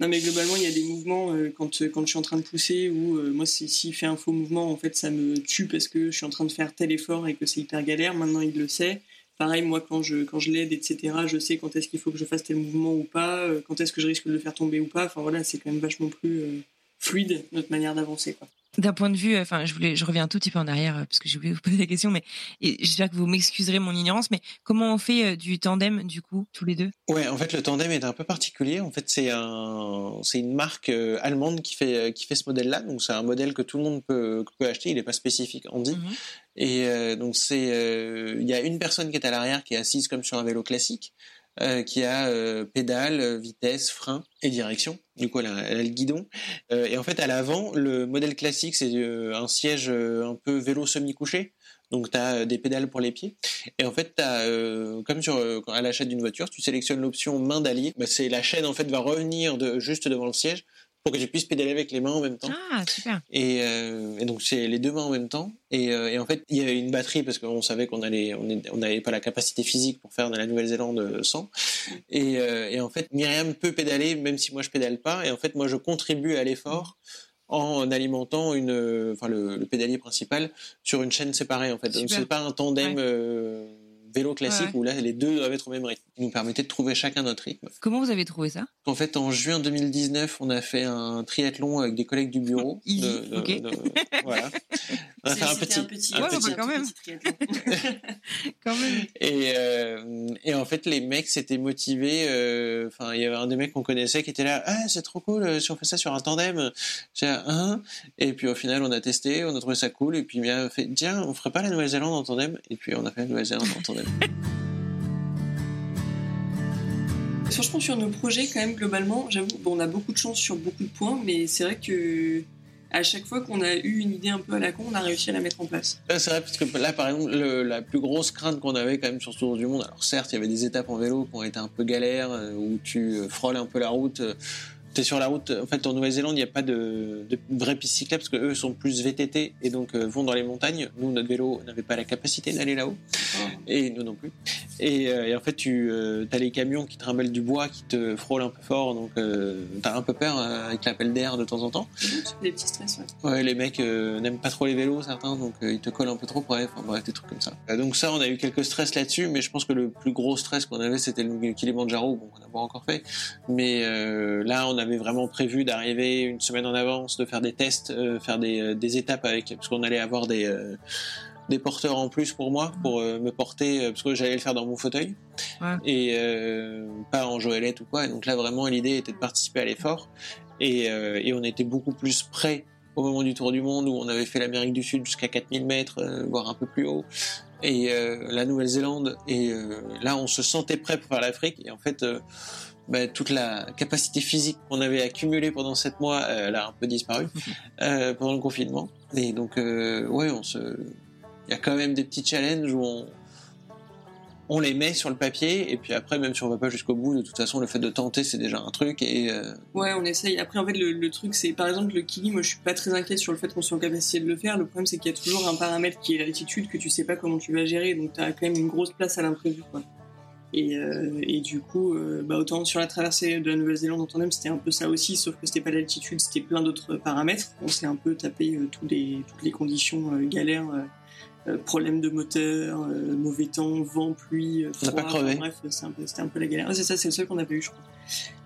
non, mais globalement, il y a des mouvements quand, quand je suis en train de pousser où moi, s'il fait un faux mouvement, en fait, ça me tue parce que je suis en train de faire tel effort et que c'est hyper galère. Maintenant, il le sait. Pareil, moi, quand je, quand je l'aide, etc., je sais quand est-ce qu'il faut que je fasse tel mouvement ou pas, euh, quand est-ce que je risque de le faire tomber ou pas. Enfin voilà, c'est quand même vachement plus euh, fluide notre manière d'avancer. D'un point de vue, enfin, je voulais, je reviens un tout petit peu en arrière parce que j'ai oublié de vous poser la question, mais j'espère que vous m'excuserez mon ignorance. Mais comment on fait euh, du tandem du coup tous les deux? Ouais, en fait, le tandem est un peu particulier. En fait, c'est un, c'est une marque allemande qui fait qui fait ce modèle-là. Donc, c'est un modèle que tout le monde peut, peut acheter. Il n'est pas spécifique Andy. Mm -hmm. Et euh, donc c'est, il euh, y a une personne qui est à l'arrière qui est assise comme sur un vélo classique, euh, qui a euh, pédale, vitesse, frein et direction. Du coup, elle a, elle a le guidon. Euh, et en fait, à l'avant, le modèle classique, c'est un siège un peu vélo semi-couché. Donc, tu as des pédales pour les pieds. Et en fait, as, comme sur, à l'achat d'une voiture, tu sélectionnes l'option main d'allier. Bah, c'est la chaîne, en fait, va revenir de, juste devant le siège pour que tu puisses pédaler avec les mains en même temps. Ah, super. Et, euh, et donc, c'est les deux mains en même temps. Et, euh, et en fait, il y avait une batterie parce qu'on savait qu'on allait, on n'avait pas la capacité physique pour faire de la Nouvelle-Zélande sans. Et, euh, et en fait, Myriam peut pédaler même si moi je pédale pas. Et en fait, moi, je contribue à l'effort en alimentant une, enfin, le, le, pédalier principal sur une chaîne séparée, en fait. Super. Donc, c'est pas un tandem, ouais. Vélo classique ouais. où là les deux doivent être au même rythme. Il nous permettait de trouver chacun notre rythme. Comment vous avez trouvé ça? En fait, en juin 2019, on a fait un triathlon avec des collègues du bureau. Easy, de, de, okay. de, voilà. On a fait un petit, un petit, un ouais, petit, bah, quand même. quand même. Et, euh, et en fait, les mecs s'étaient motivés. euh, Enfin, il y avait un des mecs qu'on connaissait qui était là. Ah, c'est trop cool euh, si on fait ça sur un tandem. J'ai un. Et puis au final, on a testé, on a trouvé ça cool. Et puis il a fait tiens, on ferait pas la Nouvelle-Zélande en tandem? Et puis on a fait la Nouvelle-Zélande en tandem. Franchement, sur nos projets, quand même, globalement, j'avoue, bon, on a beaucoup de chance sur beaucoup de points, mais c'est vrai que à chaque fois qu'on a eu une idée un peu à la con, on a réussi à la mettre en place. C'est vrai, parce que là, par exemple, le, la plus grosse crainte qu'on avait quand même sur ce tour du monde, alors certes, il y avait des étapes en vélo qui ont été un peu galères, où tu frôles un peu la route tu es sur la route. En fait, en Nouvelle-Zélande, il n'y a pas de, de vraie piste cyclable parce qu'eux sont plus VTT et donc euh, vont dans les montagnes. Nous, notre vélo n'avait pas la capacité d'aller là-haut. Et nous non plus. Et, euh, et en fait, tu as les camions qui trimballent du bois, qui te frôlent un peu fort. Donc, tu as un peu peur avec l'appel d'air de temps en temps. Des petits stress, ouais. ouais les mecs n'aiment pas trop les vélos, certains, donc ils te collent un peu trop. Bref, enfin, bref, des trucs comme ça. donc, ça, on a eu quelques stress là-dessus, mais je pense que le plus gros stress qu'on avait, c'était le Kilimanjaro. Bon, on n'a pas encore fait. Mais là, on avait vraiment prévu d'arriver une semaine en avance, de faire des tests, euh, faire des, des, étapes avec, parce qu'on allait avoir des, euh, des porteurs en plus pour moi, pour euh, me porter, parce que j'allais le faire dans mon fauteuil, ouais. et pas en joëlette ou quoi. Et donc là, vraiment, l'idée était de participer à l'effort, et, et, on était beaucoup plus prêt au moment du Tour du Monde, où on avait fait l'Amérique du Sud jusqu'à 4000 mètres, voire un peu plus haut, et la Nouvelle-Zélande, et là, on se sentait prêt pour faire l'Afrique, et en fait bah, toute la capacité physique qu'on avait accumulée pendant sept mois, euh, elle a un peu disparu euh, pendant le confinement. Et donc, euh, ouais, on se, il y a quand même des petits challenges où on, on les met sur le papier et puis après, même si on va pas jusqu'au bout, de toute façon, le fait de tenter, c'est déjà un truc. Et ouais, on essaye. Après, en fait, le, truc, c'est par exemple le kili. Moi, je suis pas très inquiète sur le fait qu'on soit en capacité de le faire. Le problème, c'est qu'il y a toujours un paramètre qui est l'altitude que tu sais pas comment tu vas gérer. Donc, tu as quand même une grosse place à l'imprévu. Quoi. Et, euh, et, du coup, euh, bah autant sur la traversée de la Nouvelle-Zélande en tandem, c'était un peu ça aussi, sauf que c'était pas l'altitude, c'était plein d'autres paramètres. On s'est un peu tapé euh, tous les, toutes les conditions galères euh, problème de moteur, euh, mauvais temps, vent, pluie, froid. On pas crevé. bref, c'était un, peu la galère. c'est ça, c'est le seul qu'on a pas eu, je crois.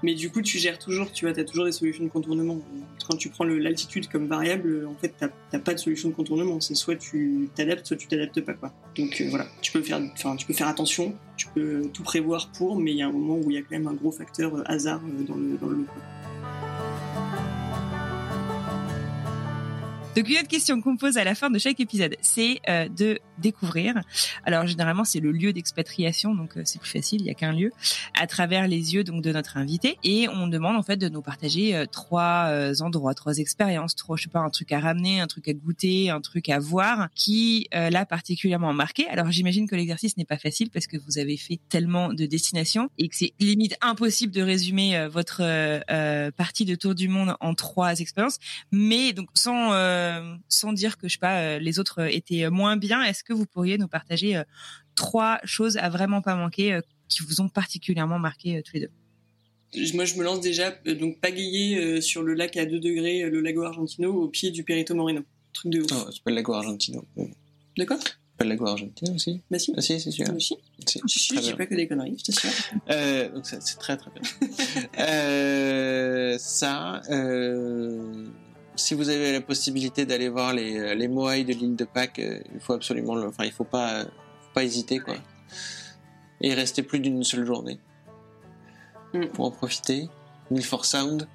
Mais du coup, tu gères toujours, tu vois, as toujours des solutions de contournement. Quand tu prends l'altitude comme variable, en fait, t'as pas de solution de contournement. C'est soit tu t'adaptes, soit tu t'adaptes pas, quoi. Donc euh, voilà, tu peux faire, enfin, tu peux faire attention, tu peux tout prévoir pour, mais il y a un moment où il y a quand même un gros facteur hasard dans le, dans le lot, Donc une autre question qu'on pose à la fin de chaque épisode, c'est euh, de découvrir. Alors généralement c'est le lieu d'expatriation, donc euh, c'est plus facile, il y a qu'un lieu, à travers les yeux donc de notre invité, et on demande en fait de nous partager euh, trois endroits, trois expériences, trois je sais pas un truc à ramener, un truc à goûter, un truc à voir qui l'a particulièrement marqué. Alors j'imagine que l'exercice n'est pas facile parce que vous avez fait tellement de destinations et que c'est limite impossible de résumer votre partie de tour du monde en trois expériences, mais donc sans euh, sans dire que je sais pas euh, les autres étaient moins bien, est-ce que vous pourriez nous partager euh, trois choses à vraiment pas manquer qui vous ont particulièrement marqué tous les deux? Moi, je me lance déjà donc pagayer sur le lac à 2 degrés, le lago Argentino, au pied du Perito Moreno. Truc de ouf. Oh, c'est pas le lago Argentino. De quoi? Pas le lago Argentino aussi Bah si. Ah si, c'est sûr. Ah, si. si. Je dis pas que des conneries, je t'assure. Euh, donc c'est très très bien. euh, ça, euh, si vous avez la possibilité d'aller voir les, euh, les Moai de l'île de Pâques, euh, il faut absolument, le, enfin, il faut pas, faut pas hésiter, quoi. Et rester plus d'une seule journée mm. pour en profiter. Milford Sound.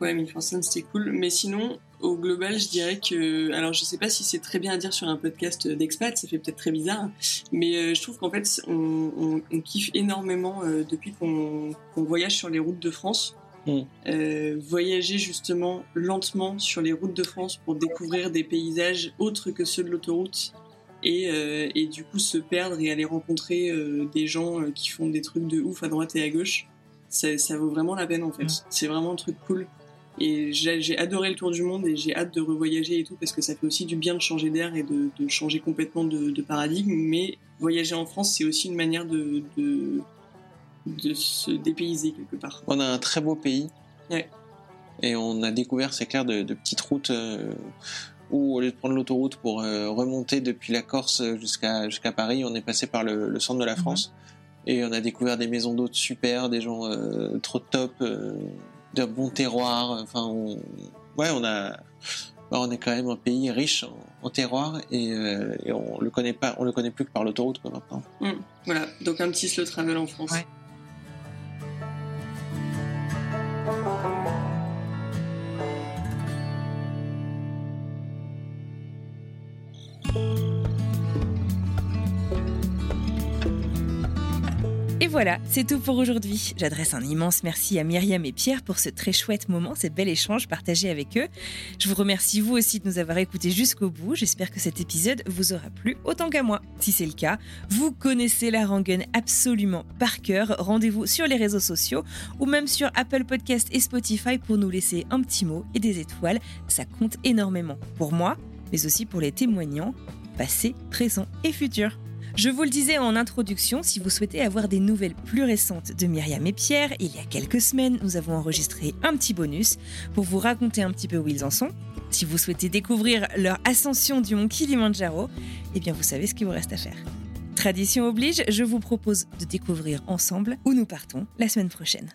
Ouais, Milford Sound c'était cool, mais sinon, au global, je dirais que, alors je sais pas si c'est très bien à dire sur un podcast d'expat, ça fait peut-être très bizarre, mais euh, je trouve qu'en fait, on, on, on, kiffe énormément depuis qu'on voyage sur les routes de France. Mm. Euh, voyager justement lentement sur les routes de France pour découvrir des paysages autres que ceux de l'autoroute et, euh, et, du coup se perdre et aller rencontrer euh, des gens euh, qui font des trucs de ouf à droite et à gauche, ça, ça vaut vraiment la peine en fait. Mm. C'est vraiment un truc cool. Et j'ai adoré le tour du monde et j'ai hâte de revoyager et tout parce que ça fait aussi du bien de changer d'air et de, de, changer complètement de, de, paradigme. Mais voyager en France, c'est aussi une manière de, de, de se dépayser quelque part. On a un très beau pays. Et on a découvert, c'est clair, de, petites routes euh, où, au lieu de prendre l'autoroute pour euh, remonter depuis la Corse jusqu'à jusqu'à Paris, on est passé par le, centre de la mhm. France. Et on a découvert des maisons d'hôtes super, des gens euh, trop top, de bons terroirs. Enfin, on... ouais, on a. On est quand même un pays riche en, terroirs et, on le connaît pas, on le connaît plus que par l'autoroute maintenant. Mm. voilà, donc un petit slow travel en France. Voilà, c'est tout pour aujourd'hui. J'adresse un immense merci à Myriam et Pierre pour ce très chouette moment, ces bel échange partagé avec eux. Je vous remercie vous aussi de nous avoir écoutés jusqu'au bout. J'espère que cet épisode vous aura plu autant qu'à moi. Si c'est le cas, vous connaissez la rengaine absolument par cœur. Rendez-vous sur les réseaux sociaux ou même sur Apple Podcast et Spotify pour nous laisser un petit mot et des étoiles. Ça compte énormément pour moi, mais aussi pour les témoignants, passés, présents et futurs. Je vous le disais en introduction, si vous souhaitez avoir des nouvelles plus récentes de Myriam et Pierre, il y a quelques semaines, nous avons enregistré un petit bonus pour vous raconter un petit peu où ils en sont. Si vous souhaitez découvrir leur ascension du mont Kilimanjaro, eh bien vous savez ce qu'il vous reste à faire. Tradition oblige, je vous propose de découvrir ensemble où nous partons la semaine prochaine.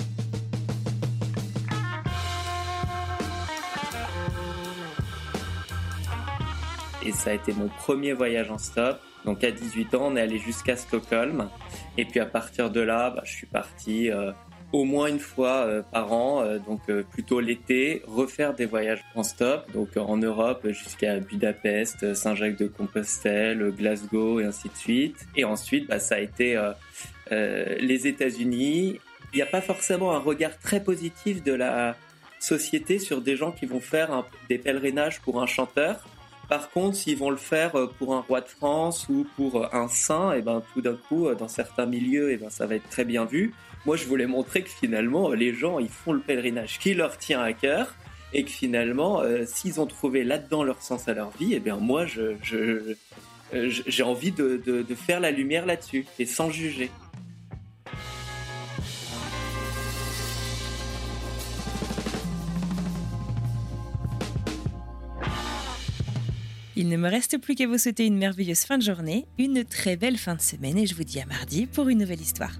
Et ça a été mon premier voyage en stop. Donc à 18 ans, on est allé jusqu'à Stockholm. Et puis à partir de là, bah, je suis parti euh, au moins une fois euh, par an, euh, donc plutôt l'été, refaire des voyages en stop, donc en Europe jusqu'à Budapest, Saint-Jacques-de-Compostelle, Glasgow et ainsi de suite. Et ensuite, bah, ça a été les États-Unis. Il n'y a pas forcément un regard très positif de la société sur des gens qui vont faire des pèlerinages pour un chanteur. Par contre, s'ils vont le faire euh, pour un roi de France ou pour euh, un saint, et eh ben tout d'un coup, euh, dans certains milieux, et eh ben ça va être très bien vu. Moi, je voulais montrer que finalement, les gens, ils font le pèlerinage qui leur tient à cœur et que finalement, s'ils ont trouvé là-dedans leur sens à leur vie, et eh moi, je, j'ai envie de, de faire la lumière là-dessus et sans juger. Il ne me reste plus qu'à vous souhaiter une merveilleuse fin de journée, une très belle fin de semaine et je vous dis à mardi pour une nouvelle histoire.